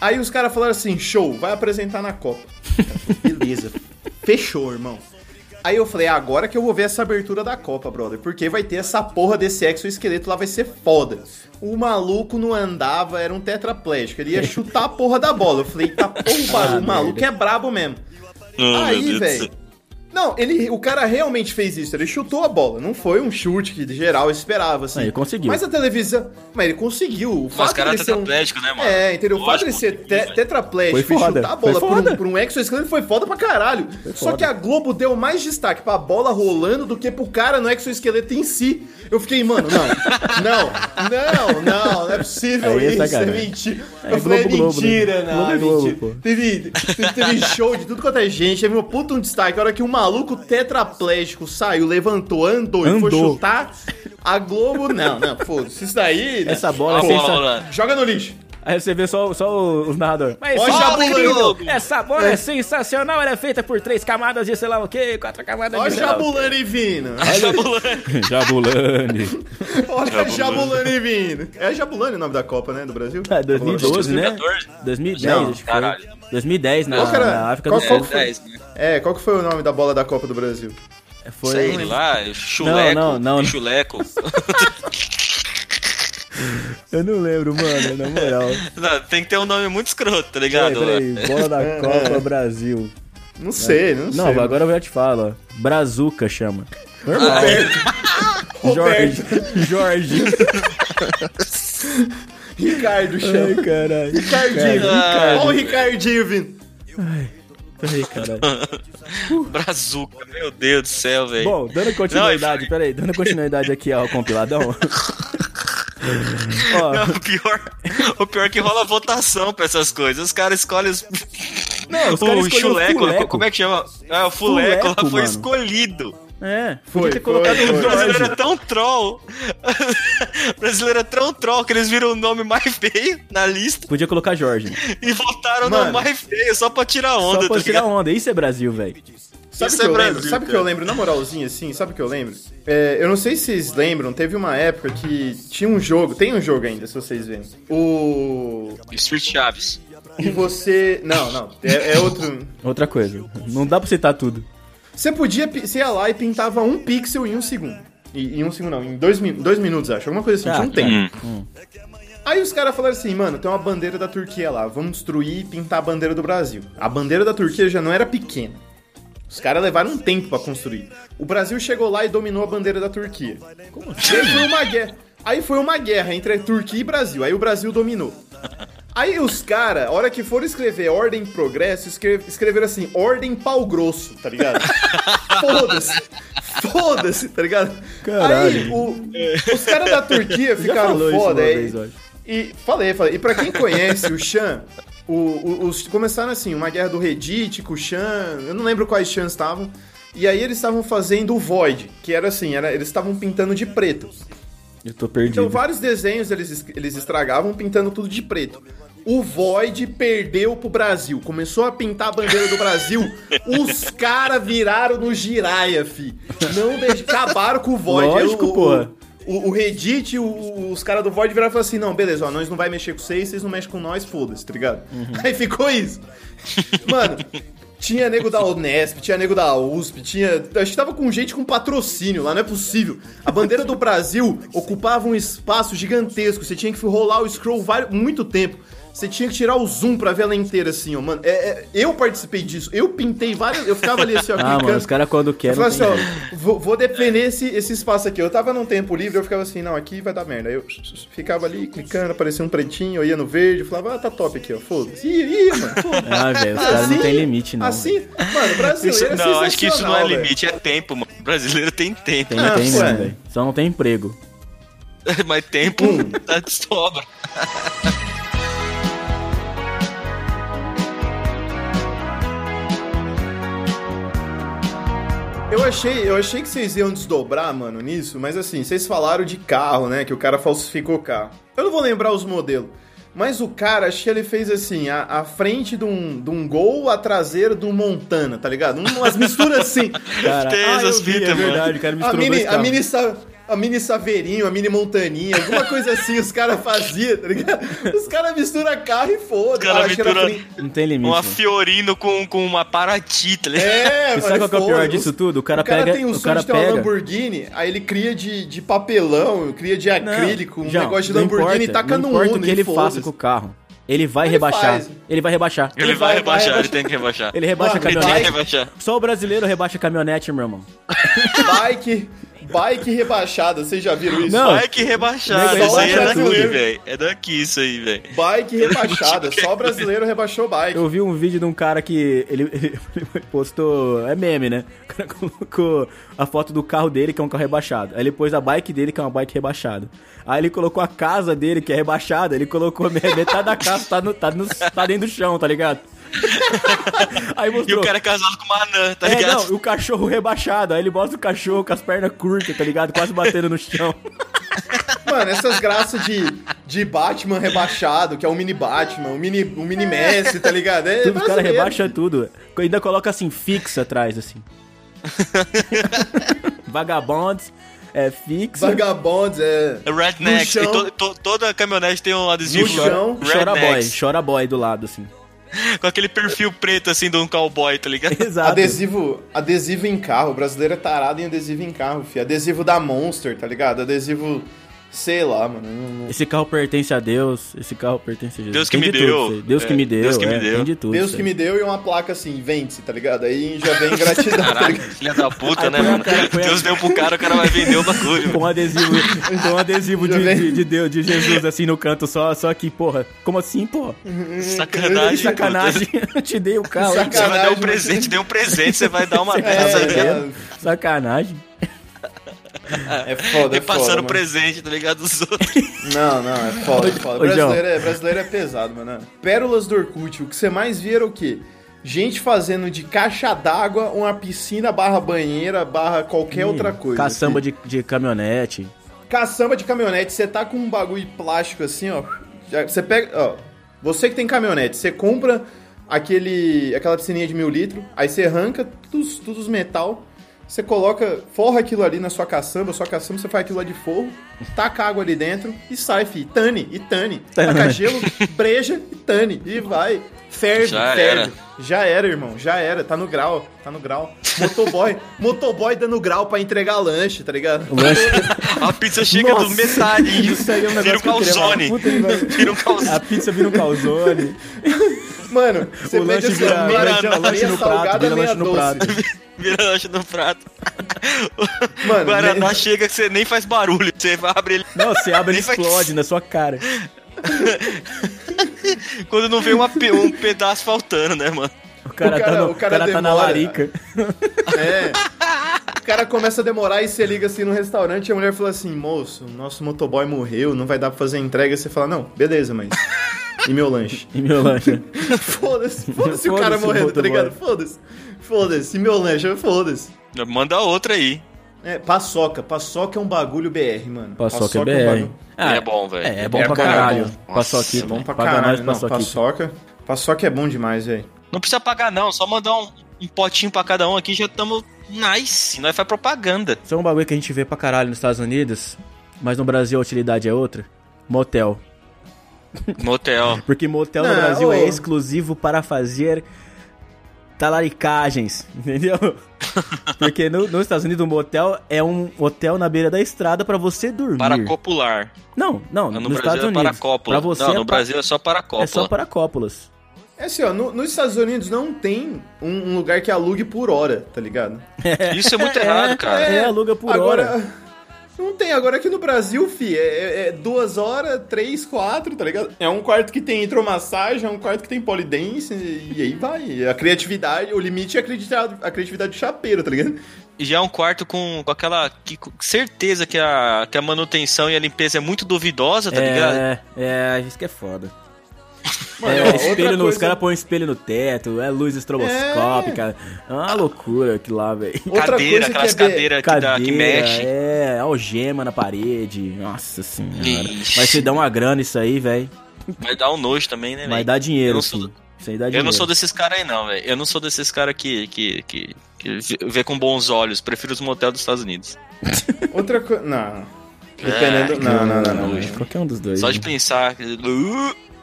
Aí os caras falaram assim: show, vai apresentar na Copa. Beleza, fechou, irmão. Aí eu falei, agora que eu vou ver essa abertura da Copa, brother. Porque vai ter essa porra desse exoesqueleto lá, vai ser foda. O maluco não andava, era um tetraplégico. Ele ia chutar a porra da bola. Eu falei, tá porra, Ah, o maluco é brabo mesmo. Oh, Aí, velho. Não, ele, o cara realmente fez isso. Ele chutou a bola. Não foi um chute que de geral esperava, assim. Ele conseguiu. Mas a televisão. Mas ele conseguiu. O Mas fato cara é dele ser um- tetraplégico, né, mano? É, entendeu? O fato Lógico, dele ser te tetraplégico Foi e chutar a bola por um, por um exoesqueleto foi foda pra caralho. Só foda. que a Globo deu mais destaque pra bola rolando do que pro cara no exoesqueleto em si. Eu fiquei, mano, não. Não, não, não, não é possível é isso. É mentira. É eu falei, Globo, é Globo, né? mentira, não. Globo é é Globo, mentira. pô. Teve, teve, show de tudo quanto é gente. Teve um puta um destaque. A hora que o maluco tetraplégico saiu, levantou, andou, e foi Andou. chutar, a Globo. Não, não, foda-se. Isso daí. né? Essa bola é A bola sensa- rolando. Joga no lixo. Aí você vê só, só o- os narradores. Mas Ó, isso é Jabulani. incrível! Essa bola é. sensacional, ela é feita por três camadas de sei lá o quê, quatro camadas Ó, de. Jabulani vindo. Jabulani. Olha, Jabulani vindo. É Jabulani o nome da Copa, né? Do Brasil? É, 2012, né? 2014? 2010, Não, acho que foi. Caralho. 2010, na, Qual que era- na África qual- do qual Sul. que foi? 10, né? É, qual que foi o nome da bola da Copa do Brasil? Foi... Sei lá, chuleco. Não, não, não. Chuleco. Eu não lembro, mano, na moral. Não, tem que ter um nome muito escroto, tá ligado? Peraí, peraí, bola da Copa Brasil. Não sei, não, sei. Não, agora eu já te falo, ó. Brazuca chama. Normal. Jorge. Jorge. Ricardo Ai, chama. caralho. Ricardinho. Ricardo. Olha o Ricardinho vindo. Peraí, caralho. Brazuca, meu Deus do céu, velho. Bom, dando continuidade, Não, peraí, dando continuidade aqui ao compiladão. Ó, Não, o pior, o pior é que rola votação pra essas coisas. Os caras escolhem os. Não, os o caras o chuleco, fuleco. como é que chama? É, o fuleco, lá Fuleco, foi mano. escolhido. É, Foi, podia ter foi, colocado foi. o O brasileiro é tão troll. o brasileiro é tão troll que eles viram o nome mais feio na lista Podia colocar Jorge. e votaram Mano. no mais feio só pra tirar onda, Só pra tá tirar ligado? onda. Isso é Brasil, velho. Sabe o Isso que é eu Brasil, lembro? Sabe o que eu lembro, na moralzinha, assim? Sabe o que eu lembro? É, eu não sei se vocês lembram, teve uma época que tinha um jogo, tem um jogo ainda, se vocês verem. O. Street Chaves. E você. Não, não. É, é outro. Outra coisa. Não dá pra citar tudo. Você podia. Você ia lá e pintava um pixel em um segundo. E, em um segundo não, em dois, dois minutos, acho. Alguma coisa assim, Ah, tinha um tá. tempo. Aí os caras falaram assim, mano, tem uma bandeira da Turquia lá, vamos destruir e pintar a bandeira do Brasil. A bandeira da Turquia já não era pequena. Os caras levaram um tempo pra construir. O Brasil chegou lá e dominou a bandeira da Turquia. Como assim? Aí foi uma guerra. Aí foi uma guerra entre Turquia e Brasil. Aí o Brasil dominou. Aí os caras, a hora que foram escrever Ordem Progresso, escre- escreveram assim, Ordem Pau Grosso, tá ligado? Foda-se. Foda-se, tá ligado? Caralho. Aí o- os caras da Turquia ficaram foda. aí- vez, e falei, falei. E pra quem conhece o Chan, o- o- os, começaram assim, uma guerra do Reddit com o Chan, eu não lembro quais Chans estavam. E aí eles estavam fazendo o Void, que era assim, era, eles estavam pintando de preto. Eu tô perdido. Então vários desenhos eles, es- eles estragavam pintando tudo de preto. O Void perdeu pro Brasil. Começou a pintar a bandeira do Brasil. Os caras viraram no giraia, fi. Não deix... Acabaram com o Void. Lógico, o, porra. O, o Reddit, o- os caras do Void viraram e falaram assim: não, beleza, ó, nós não vai mexer com vocês, vocês não mexem com nós, foda-se, tá ligado? Uhum. Aí ficou isso. Mano, tinha nego da Unesp, tinha nego da USP, tinha. A gente tava com gente com patrocínio lá, não é possível. A bandeira do Brasil ocupava um espaço gigantesco, você tinha que rolar o scroll vários, muito tempo. Você tinha que tirar o zoom pra ver ela inteira, assim, ó, mano. É, é, eu participei disso, eu pintei várias. Eu ficava ali assim, ó, Ah, clicando. mano, os caras quando Eu querem. falei não assim, ó, vou, vou defender esse, esse espaço aqui. Eu tava num tempo livre, eu ficava assim, não, aqui vai dar merda. Aí eu ficava ali clicando, aparecia um pretinho, eu ia no verde, eu falava, ah, tá top aqui, ó, foda-se. Ih, ih, mano. Ah, velho, os caras não tem limite, não. Assim, mano, brasileiro Isso- é não, acho que isso não é velho. limite, é tempo, mano. O brasileiro tem tempo. Tem, Ah, tem velho. Só não tem emprego. Mas tempo Hum. tá de sobra. Eu achei, eu achei que vocês iam desdobrar, mano, nisso, mas assim, vocês falaram de carro, né? Que o cara falsificou o carro. Eu não vou lembrar os modelos. Mas o cara, acho que ele fez assim, a, a frente de um, de um gol, a traseira de um Montana, tá ligado? Umas misturas assim. Cara, Tem ah, essas eu vi, fitas, é mano. verdade, o cara A misturou mini, dois a, mini a mini Saveirinho, a mini Montaninha, alguma coisa assim os caras faziam, tá ligado? Os caras misturam carro e foda. Misturam- frente- Não tem limite. Uma mano. Fiorino com, com uma Paraty, tá ligado? É, E mano, sabe qual é o pior disso tudo? O cara o cara pega- tem um o cara de ter uma pega- Lamborghini, aí ele cria de, de papelão, cria de acrílico, um João, negócio de não Lamborghini importa, e taca não no importa Uno o que ele faça com o carro. Ele vai Ele rebaixar. faz. Ele vai rebaixar. Ele, Ele vai, vai- rebaixar, vai ele tem que rebaixar. Ele rebaixa Mano, a Ele tem que caminhonete. rebaixar. Só o brasileiro rebaixa a caminhonete, meu irmão. Bike, bike rebaixada, vocês já viram isso? Não. Rebaixado. Nego, Isso aí é daqui, velho. É daqui isso aí, velho. Bike rebaixada, só brasileiro rebaixou bike. Eu vi um vídeo de um cara que ele, ele postou. É meme, né? O cara colocou a foto do carro dele, que é um carro rebaixado. Aí ele pôs a bike dele, que é uma bike rebaixada. Aí ele colocou a casa dele, que é rebaixada. Ele colocou me- metade da casa, tá, no, tá, no- tá dentro do chão, tá ligado? Aí E mostrou. o cara é casado com uma anã, tá É, ligado? não, o cachorro rebaixado. Aí ele mostra o cachorro com as pernas curtas, tá ligado? Quase batendo no chão. Mano, essas graças de, de Batman rebaixado, que é o mini Batman, o mini, o mini Messi, tá ligado? É Tudo, os caras rebaixam tudo. Ainda coloca assim, fixa atrás, assim. Vagabonds, é fixa. Vagabondos, é. Rednecks. E chão. to- to- toda caminhonete tem um adesivo. No chão. Chora boy, Rednecks. chora boy do lado, assim. Com aquele perfil preto, assim, de um cowboy, tá ligado? Exato. Adesivo, adesivo em carro. O brasileiro é tarado em adesivo em carro, fi. Adesivo da Monster, tá ligado? Adesivo, sei lá, mano. Esse carro pertence a Deus, esse carro pertence a Jesus. Deus que Tem me de tudo deu. isso aí. Deus que É, me deu, Deus que me é, deu. de tudo. Deus que me deu e uma placa assim, vende-se, tá ligado? Aí já vem gratidão, tá Caralho, ligado? filha da puta, Aí né, mano? cara, põe a- Deus deu pro cara, o cara vai vender o bagulho. Com um adesivo, com um adesivo de, de, de Deus, de Jesus, assim no canto, só, só que, porra. Como assim, porra? Sacanagem. Sacanagem, eu te dei o carro. Você vai dar um presente, deu um presente, você vai dar uma É, dessa. é, Sacanagem. É foda, é foda, mano. presente, tá ligado? Dos outros. Não, não, é foda, é foda. Ô. Brasileiro é, brasileiro é pesado, mano. Pérolas do Orkut, o que você mais via era o quê? Gente fazendo de caixa d'água uma piscina barra banheira barra qualquer outra coisa. Caçamba assim. de, de caminhonete. Caçamba de caminhonete, você tá com um bagulho plástico assim, ó. Você pega, ó. Você que tem caminhonete, você compra aquele, aquela piscininha de mil litros, aí você arranca todos, todos os metal, você coloca, forra aquilo ali na sua caçamba, sua caçamba você faz aquilo lá de forro, taca água ali dentro e sai, fi. Tane, e tane. Taca gelo, breja e tane. E vai. Ferve, Já ferve. era. Já era, irmão. Já era. Tá no grau. Tá no grau. Motoboy. motoboy dando grau pra entregar lanche, tá ligado? Lanche. A pizza chega Nossa, do metade Isso aí é um vira um negócio que eu queria falar. calzone. Puta, Vira um calzone. A pizza vira um calzone. Mano, você o pede lanche assim, vira, meia, vira meia lanche no prato, salgada, vira meia lanche no doce. prato. Vira lanche no prato. Mano, o Guaraná me- chega que você nem faz barulho. Você abre ele. Não, você abre e Nem faz- explode na sua cara. Quando não vem uma um pedaço faltando, né, mano? O cara, O cara- tá, no, o o cara cara tá na larica. É. O cara começa a demorar e você liga assim no restaurante e a mulher fala assim: moço, nosso motoboy morreu, não vai dar pra fazer entrega. E você fala: não, beleza, mas. E meu lanche? E meu lanche. Foda-se, foda-se o cara morrendo, tá ligado? Foda-se. Foda-se, e meu lanche? Foda-se. Manda outra aí. É, paçoca. Paçoca é um bagulho BR, mano. Paçoca é um BR. bagulho- É bom, velho. É, é bom É, pra cara, caralho. é bom. Paçoquita. É bom pra Paga caralho. Não, paçoca. Paçoca é bom demais, velho. Não precisa pagar, não. Só mandar um, um potinho pra cada um aqui já estamos nice. Nós faz propaganda. Isso é um bagulho que a gente vê pra caralho nos Estados Unidos, mas no Brasil a utilidade é outra. Motel. Motel. Porque motel no Não, Brasil ô. é exclusivo para fazer talaricagens, entendeu? Porque no- nos Estados Unidos um motel é um hotel na beira da estrada pra você dormir. Para copular. Não, não, No nos Brasil Estados é Unidos. para cópula. Pra você não, é no pa- Brasil é só para cópula. é só para cópulas. É assim, ó, no- nos Estados Unidos não tem um, um lugar que alugue por hora, tá ligado? Isso é muito errado, cara. É, aluga por agora, hora. Não tem, agora aqui no Brasil, fi, é, é- é duas horas, três, quatro, tá ligado? É um quarto que tem hidromassagem, é um quarto que tem polidense, e aí vai. A criatividade, o limite é a criatividade, a criatividade do chapeiro, tá ligado? E já é um quarto com, com aquela que- com certeza que a, que a manutenção e a limpeza é muito duvidosa, tá ligado? É, é, isso que é foda. Mano, é, ó, outra espelho no, Os coisa- caras põem espelho no teto, é luz estroboscópica. É, uma loucura aquilo lá, velho. Cadeira, coisa aquelas que é cadeiras que, dá- que Cadeira, mexe. é, algema na parede. Nossa senhora. Ixi. Vai te dar uma grana isso aí, velho. Vai dar um nojo também, né, Vai velho? dar Eu dinheiro, não sou- sim. Isso aí dá Eu dinheiro. não sou desses caras aí, não, velho. Eu não sou desses caras que, que, que, que vê- com bons olhos. Prefiro os motel dos Estados Unidos. Outra coisa. Não. Dependendo. É, não, não, não, não. Qualquer um dos dois. Só né? de pensar.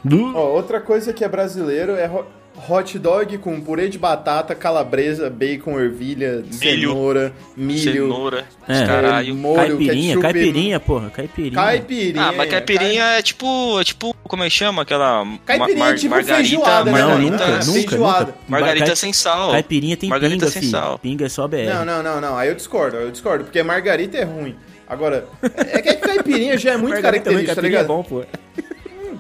Uh, Ó, outra coisa que é brasileiro é ho- hot dog com purê de batata, calabresa, bacon, ervilha, Milho. cenoura, milho, cenoura, É. caralho. molho, Caipirinha, ketchup, caipirinha, porra. Caipirinha. Caipirinha. Ah, mas caipirinha é tipo, é tipo, como é que chama? Aquela Caipirinha mar- é tipo margarita, feijoada, né, Não, mano? margarita, nunca, nunca, nunca. margarita Cai- sem sal. Caipirinha tem margarita pinga, sem filho. sal. Pinga é só BR. Não, não, não, não. Aí eu discordo, eu discordo, porque margarita é ruim. Agora, é que a caipirinha já é muito Margarita também, característica, tá caipirinha é ligado? bom, pô.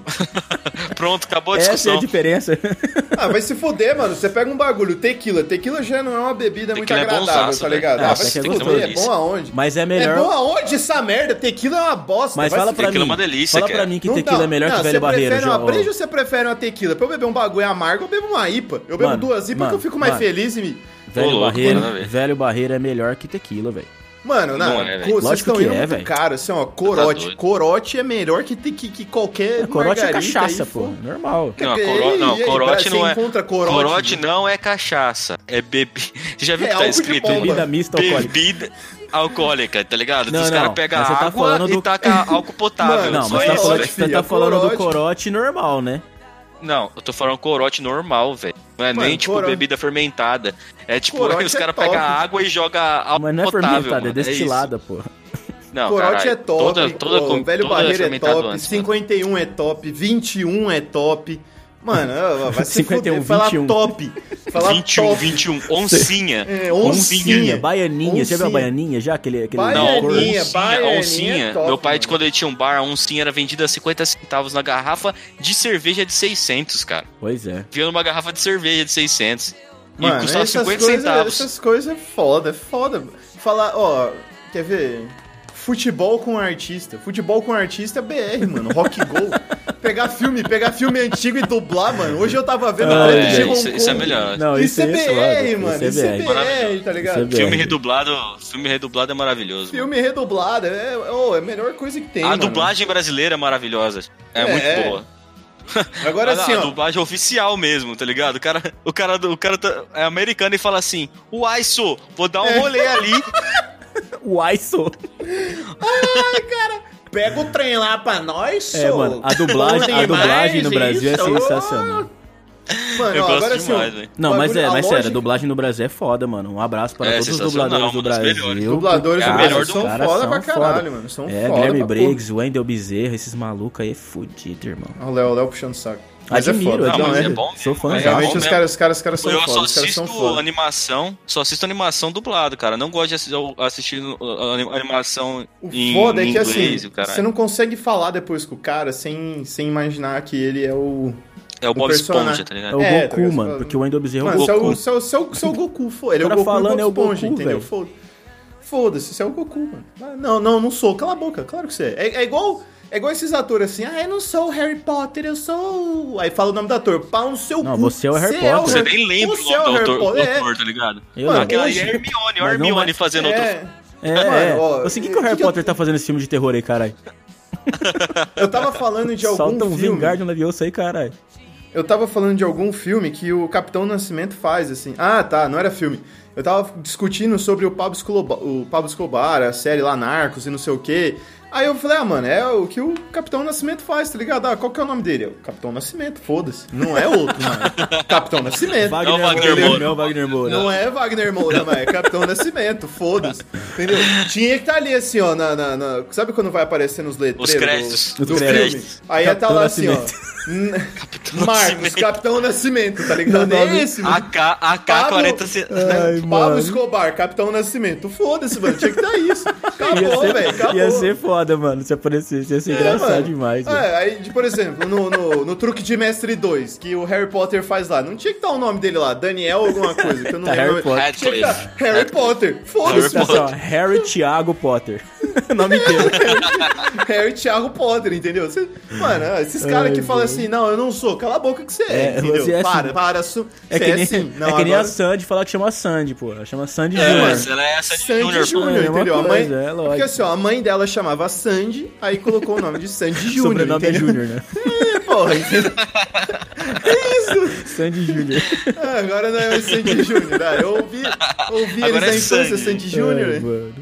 Pronto, acabou a Essa é a discussão. diferença. Ah, vai se fuder, mano. Você pega um bagulho, tequila. Tequila já não é uma bebida muito Tequila é agradável, bonzaço, tá né? ligado? Ah, Ah, vai tequila se é fuder, é bom aonde? Mas é É melhor. bom aonde essa merda? Tequila é uma bosta. Mas fala pra Tequila mim. é uma delícia, fala pra mim que Não tequila dá. é melhor não, que velho barreiro. Você prefere uma breja ou você prefere uma tequila? Pra eu beber um bagulho amargo, eu bebo uma IPA. Eu bebo Mano, duas IPA mano, que eu fico mais mano. feliz e me... Velho Ô, louco, barreiro, velho barreiro é melhor que tequila, velho. Mano, não, Não é, co- vocês Lógico estão que indo é, muito velho. caro, assim, ó, corote. doido. corote é melhor que, que, que qualquer É, corote é cachaça, aí, pô. Normal. Não, coro... não aí, corote não é. corote? Corote não é cachaça. É bebida. Você já viu É que tá escrito? Bebida mista alcoólica. Bebida alcoólica, tá ligado? Não, Os não, caras pegam você tá água falando e do- taca álcool potável. Mano, Não, só mas você tá falando, você tá falando do corote normal, né? Não, eu tô falando corote normal, velho. Não é Mano, nem tipo corote- bebida fermentada. É tipo, Corote os é caras top. pegam água e jogam álcool Mas não é potável. fermentada, é mano, destilada, pô. Não, Corote caralho, é top, Toda, toda, pô, com- velho toda barreiro é fermentada top, antes, mano. 51 é top, 21 é top. Mano, vai se 51, fuder, falar 21. top. Falar 21, top. 21, oncinha. É, Oncinha, oncinha. baianinha. Já viu a baianinha já? Aquele, aquele Baianinha. Não, oncinha, baianinha oncinha. é top, Meu pai, mano. quando ele tinha um bar, a oncinha era vendida a 50 centavos na garrafa de cerveja de 600, cara. Pois é. Via numa garrafa de cerveja de 600. E Mano, custava essas 50 coisas, centavos. essas coisas é foda, é foda. Falar, ó, quer ver? Futebol com artista. Futebol com artista é BR, mano. Rock Go. pegar filme, pegar filme antigo e dublar, mano. Hoje eu tava vendo Ah, a é, de Hong isso, isso é melhor. Não, Isso, é aí BR, suave, mano. Isso é BR, Maravilhoso. tá ligado? Isso é Filme BR. redublado, filme redublado é maravilhoso. mano. Filme redublado, é, oh, é a melhor coisa que tem, A mano. dublagem brasileira é maravilhosa. É, É, muito é. boa. Agora Olha, assim, a ó. dublagem oficial mesmo, tá ligado? O cara, o cara, o cara tá- é americano e fala assim: Uai, sou, vou dar um É. rolê ali. O ISO. Pega o trem lá pra nós, É, sou. mano, a dublagem, a dublagem no Brasil é sensacional. Mano, Eu ó, gosto agora assim, demais, velho. Não, mas é, mas sério, a dublagem no Brasil é foda, mano. Um abraço para É todos os dubladores do Brasil. melhores. Dubladores do Brasil melhor são os foda são pra caralho, foda. mano. São É, foda Guilherme Briggs, Wendel Bezerra, esses malucos aí é fudido, irmão. porra. Ó, o Léo, o Léo puxando o saco. Mas Admiro, é foda. Não, Não, mas é, é bom Sou fã. mas é Realmente bom os caras, os caras, os caras são Eu foda, só os caras são assisto foda. animação, só assisto animação dublado, cara. Não gosto de assistir uh, uh, animação O em foda é que inglês, assim, o você não consegue falar depois com o cara sem, sem imaginar que ele é o. É o Bob personagem. Esponja, tá É ligado? o É, tá Goku, ligado? mano, porque o Wendel Bezerra é o Mano, é Goku. o, você é o, você é o, você é o Goku, fo- ele é O o cara Goku falando é o Esponja, Goku, entendeu? velho. Foda- Foda-se, você é o Goku, mano. Não, não, não sou, cala a boca, claro que você é. É, é igual. É igual esses atores assim, ah, eu não sou o Harry Potter, eu sou. o-" Aí fala o nome do ator, pau no seu Não, cu. você é o Harry Potter. Você nem lembra Você é o o nome do Harry autor, Potter, do é. autor, tá ligado? Eu Mano. Aquela hoje- é Hermione, ó, não Hermione vai- fazendo outro. É, É, Mano, é. ó, Eu sei o que, que o Harry que eu- Potter tá fazendo esse filme de terror aí, caralho. eu tava falando de algum Solta um filme. Vingardium Leviosa aí, caralho. Eu tava falando de algum filme que o Capitão Nascimento faz, assim. Ah, tá, não era filme. Eu tava discutindo sobre o Pablo Escobar, o Pablo Escobar a série lá Narcos e não sei o quê. Aí eu falei, ah, mano, é o que o Capitão Nascimento faz, tá ligado? Ah, qual que é o nome dele? É o Capitão Nascimento, foda-se. Não é outro, mano. Capitão Nascimento. Wagner, Não, Wagner Moura. Moura. Não, Wagner Moura. Não é Wagner Moura, mas é Capitão Nascimento, foda-se. Entendeu? Tinha que estar ali assim, ó, na, na- na- Sabe quando vai aparecer nos letreiros? Os créditos. Do, do Os filme? créditos. Aí ia tá Capitão lá assim, ó. N- Marcos, Nascimento. Capitão Nascimento, tá ligado? Não, É esse, mano. AK, AK Pablo- 40 ce- Ai, Pablo mano. Escobar, Capitão Nascimento. Foda-se, mano. Tinha que dar isso. Ia Acabou, ser, velho. Acabou. ia ser foda, mano, se aparecesse. Ia ser engraçado mano. demais. É, aí, de- por exemplo, no, no, no Truque de Mestre 2, que o Harry Potter faz lá, não tinha que estar o nome dele lá, Daniel alguma coisa, que eu não Tá, lembro. Harry Potter. Estar Harry Potter. Foda-se, Tá assim, ó, Harry Thiago Potter. o nome inteiro. Harry Thiago Potter, entendeu? Você- mano, esses caras que falam assim, não, eu não sou, cala a boca que você é, É, entendeu? você é assim. para, para, su... É que é nem, assim. Não, é que nem a Sandy falar que chama Sandy, pô. Ela chama Sandy É, Júnior. mano. Ela é essa de Sandy Júnior. É, a entendeu? A mãe, é lógico. porque assim, ó, a mãe dela chamava Sandy, aí colocou o nome de Sandy Júnior. Sobrenome é? Júnior, né? É, porra, entendeu? Sandy Júnior. Ah, agora não é mais Sandy Júnior. Ah, eu ouvi, ouvi eles Agora é infância, Sandy. Sandy Júnior. Mano.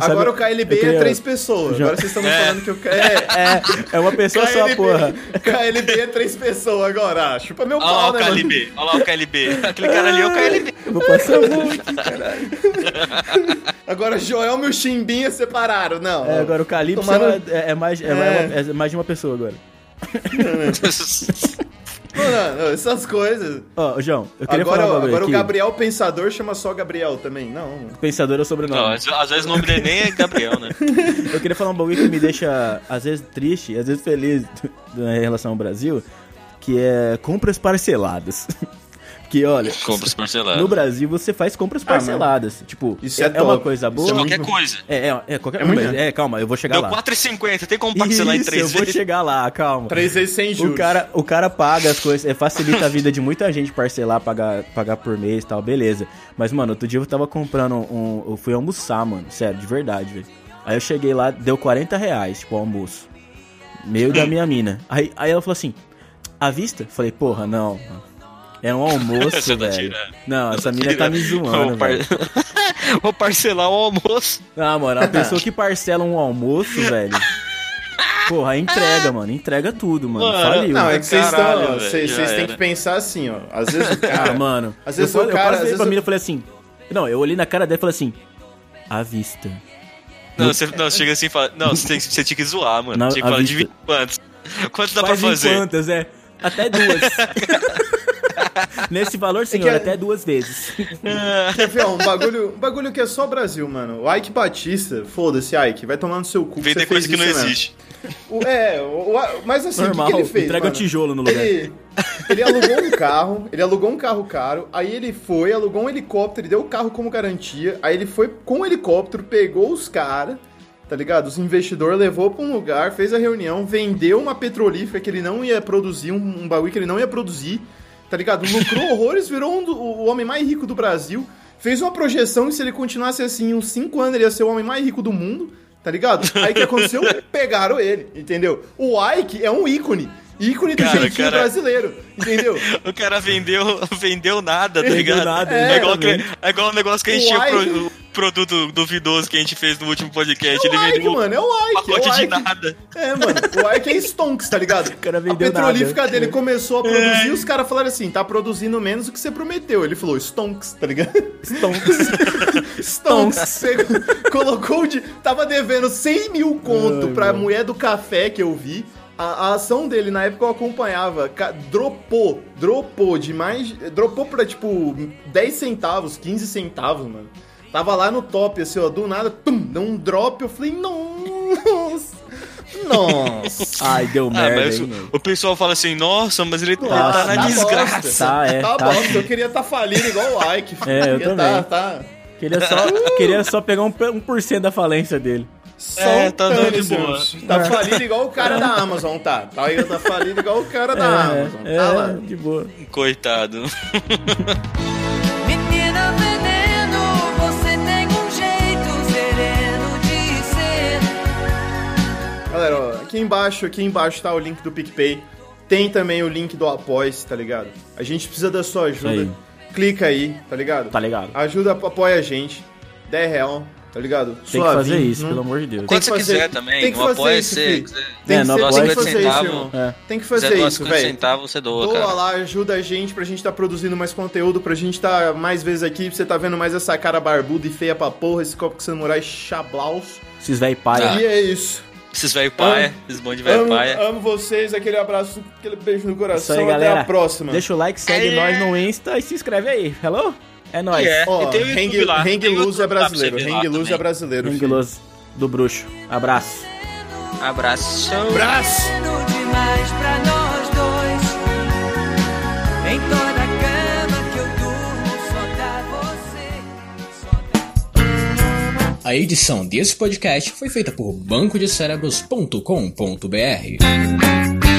Sabe- Agora o KLB queria- é três pessoas. Já- Agora vocês estão me falando que o K- é, É, é uma pessoa só, KLB, porra. KLB é três pessoas agora. Ah, chupa meu Olha lá pau, o né, mano? KLB. Olha lá o KLB. Aquele cara ali é o KLB. Eu vou passar aqui, caralho. Agora Joel e o Chimbinha separaram. Não. É, agora o Calypso Tomaram- é, é mais, é, É. mais- é mais de uma pessoa agora. Mano, não, essas coisas. Ó, João, eu queria Agora, falar um agora o aqui. Gabriel Pensador chama só Gabriel também. Não. Pensador é o Não, sobrenome. às, às vezes o nome dele nem é Gabriel, né? Eu queria falar um bagulho que me deixa, às vezes, triste, às vezes feliz em relação ao Brasil, que é compras parceladas. Que, olha, Compras parceladas. no Brasil você faz compras parceladas. tipo, Isso é, é é uma coisa Isso boa. é Qualquer coisa. É, é, é qualquer É muito- coisa. É, calma, eu vou chegar Deu lá. 4,50. Tem como parcelar em Isso, eu três vou vezes? chegar lá, calma. Três vezes sem juros. O cara, o cara paga as coisas, é, facilita a vida de muita gente parcelar, pagar, pagar por mês e tal, beleza. Mas, mano, outro dia eu tava comprando um. Eu fui almoçar, mano. Sério, de verdade, velho. Aí eu cheguei lá, deu 40 reais, tipo, o almoço. Meio da minha mina. Aí, aí ela falou assim: à vista? Falei, porra, não. É um almoço, Você tá velho. tirando. Não, essa mina tá me zoando, Vou, par- velho. Vou parcelar o almoço. Ah, mano, a pessoa que parcela um almoço, velho. Porra, entrega, mano. Entrega tudo, mano. Mano, Faliu. Não, é que vocês estão. Vocês têm que pensar assim, ó. Às vezes o Ah, cara. mano. Às vezes eu, o cara- Eu passei pra o- mina e falei assim. Não, eu olhei na cara dela e falei assim. À vista. Não, você não, chega assim e fala. Não, você, tem, que- você tinha que zoar, mano. Não, tinha que falar vista. de 20 quantos. Quanto dá Faz pra fazer? quantas, é? Até duas. Nesse valor, senhor, que é- até duas vezes. Quer ver, um bagulho, um bagulho que é só Brasil, mano. O Ike Batista, foda-se, Ike, vai tomar no seu cu. Vender coisa que não mesmo. existe. O- é, o, o- mas assim, Normal, o que, que ele fez? entrega o mano? tijolo no lugar. Ele, ele alugou um carro, ele alugou um carro caro, aí ele foi, alugou um helicóptero, ele deu o carro como garantia, aí ele foi com o helicóptero, pegou os caras, tá ligado? Os investidores levou pra um lugar, fez a reunião, vendeu uma petrolífera que ele não ia produzir, um, um bagulho que ele não ia produzir, tá ligado? Lucrou horrores, virou um do- o homem mais rico do Brasil, fez uma projeção que se ele continuasse assim, uns 5 anos ele ia ser o homem mais rico do mundo, tá ligado? Aí o que aconteceu? Pegaram ele, entendeu? O Ike é um ícone. Ícone do Cara, jeitinho cara. brasileiro, entendeu? O cara vendeu, vendeu nada, tá Vendeu ligado? nada, é, igual exatamente. aquele- é igual o negócio que a gente O tinha pro- o produto duvidoso que a gente fez no último podcast. É o Ele Ike, mano, é o um Ike, é pacote o de Ike. nada. É, mano, o Ike é Stonks, tá ligado? cara a vendeu petrolífica nada. dele começou a produzir, É. os caras falaram assim, tá produzindo menos do que você prometeu. Ele falou, Stonks, tá ligado? Stonks. Stonks. Você colocou de... Tava devendo 100 mil conto Ai, pra mano. mulher do café que eu vi. A, a ação dele, na época eu acompanhava, ca- dropou, dropou de mais... Dropou pra, tipo, 10 centavos, 15 centavos, mano. Tava lá no top, assim, ó, do nada, tum, deu um drop, eu falei, nossa, nossa. Ai, deu Ah, merda, mas hein, o, meu. o pessoal fala assim, nossa, mas ele, Nossa, tá na tá desgraça. bosta. Tá, é, tá tá. bosta, eu queria estar falido igual o Ike. É, eu Queria também. Tá, tá Queria só, queria só pegar um, um por cento da falência dele. É, tá dando de boa. Tá falido igual o cara da Amazon, tá? Tá, aí, tá falido igual o cara da Amazon. é, Tá lá. de boa. Coitado. Menina veneno, você tem um jeito sereno de ser. Galera, ó, aqui embaixo, aqui embaixo tá o link do PicPay. Tem também o link do Apoia-se, tá ligado? A gente precisa da sua ajuda. Aí. Clica aí, tá ligado? Tá ligado? Ajuda, apoia a gente. 10 real, tá ligado? Tem que fazer isso, pelo amor de Deus. Tem você fazer- quiser também, tem que no fazer apoia isso, você. filho. quiser- Tem É, que, ser, tem Apoia-se. que fazer isso, centavo, irmão. É. Tem que fazer isso, 50 velho. centavos, você doa, Doa cara. lá, ajuda a gente pra gente tá produzindo mais conteúdo, pra gente tá mais vezes aqui, pra você tá vendo mais essa cara barbuda e feia pra porra, esse copo que samurai chablaus. Esses velho paia. Ah. E é isso. Esses velho paia, Amo- esses bons de velho paia. amo vocês, aquele abraço, aquele beijo no Isso coração. aí, Até a próxima. Deixa o like, segue É. nós no Insta e se inscreve aí. Hello? É nóis. É, Ó, e tem o YouTube Hang, lá. Hang Loose é brasileiro. Hang também. é brasileiro. filho. Anguloso do bruxo. Abraço. Abraço. Abraço! Demais pra nós dois. Em toda cama que eu durmo, só dá você. Só dá A edição desse podcast foi feita por bancodecerebros.com.br.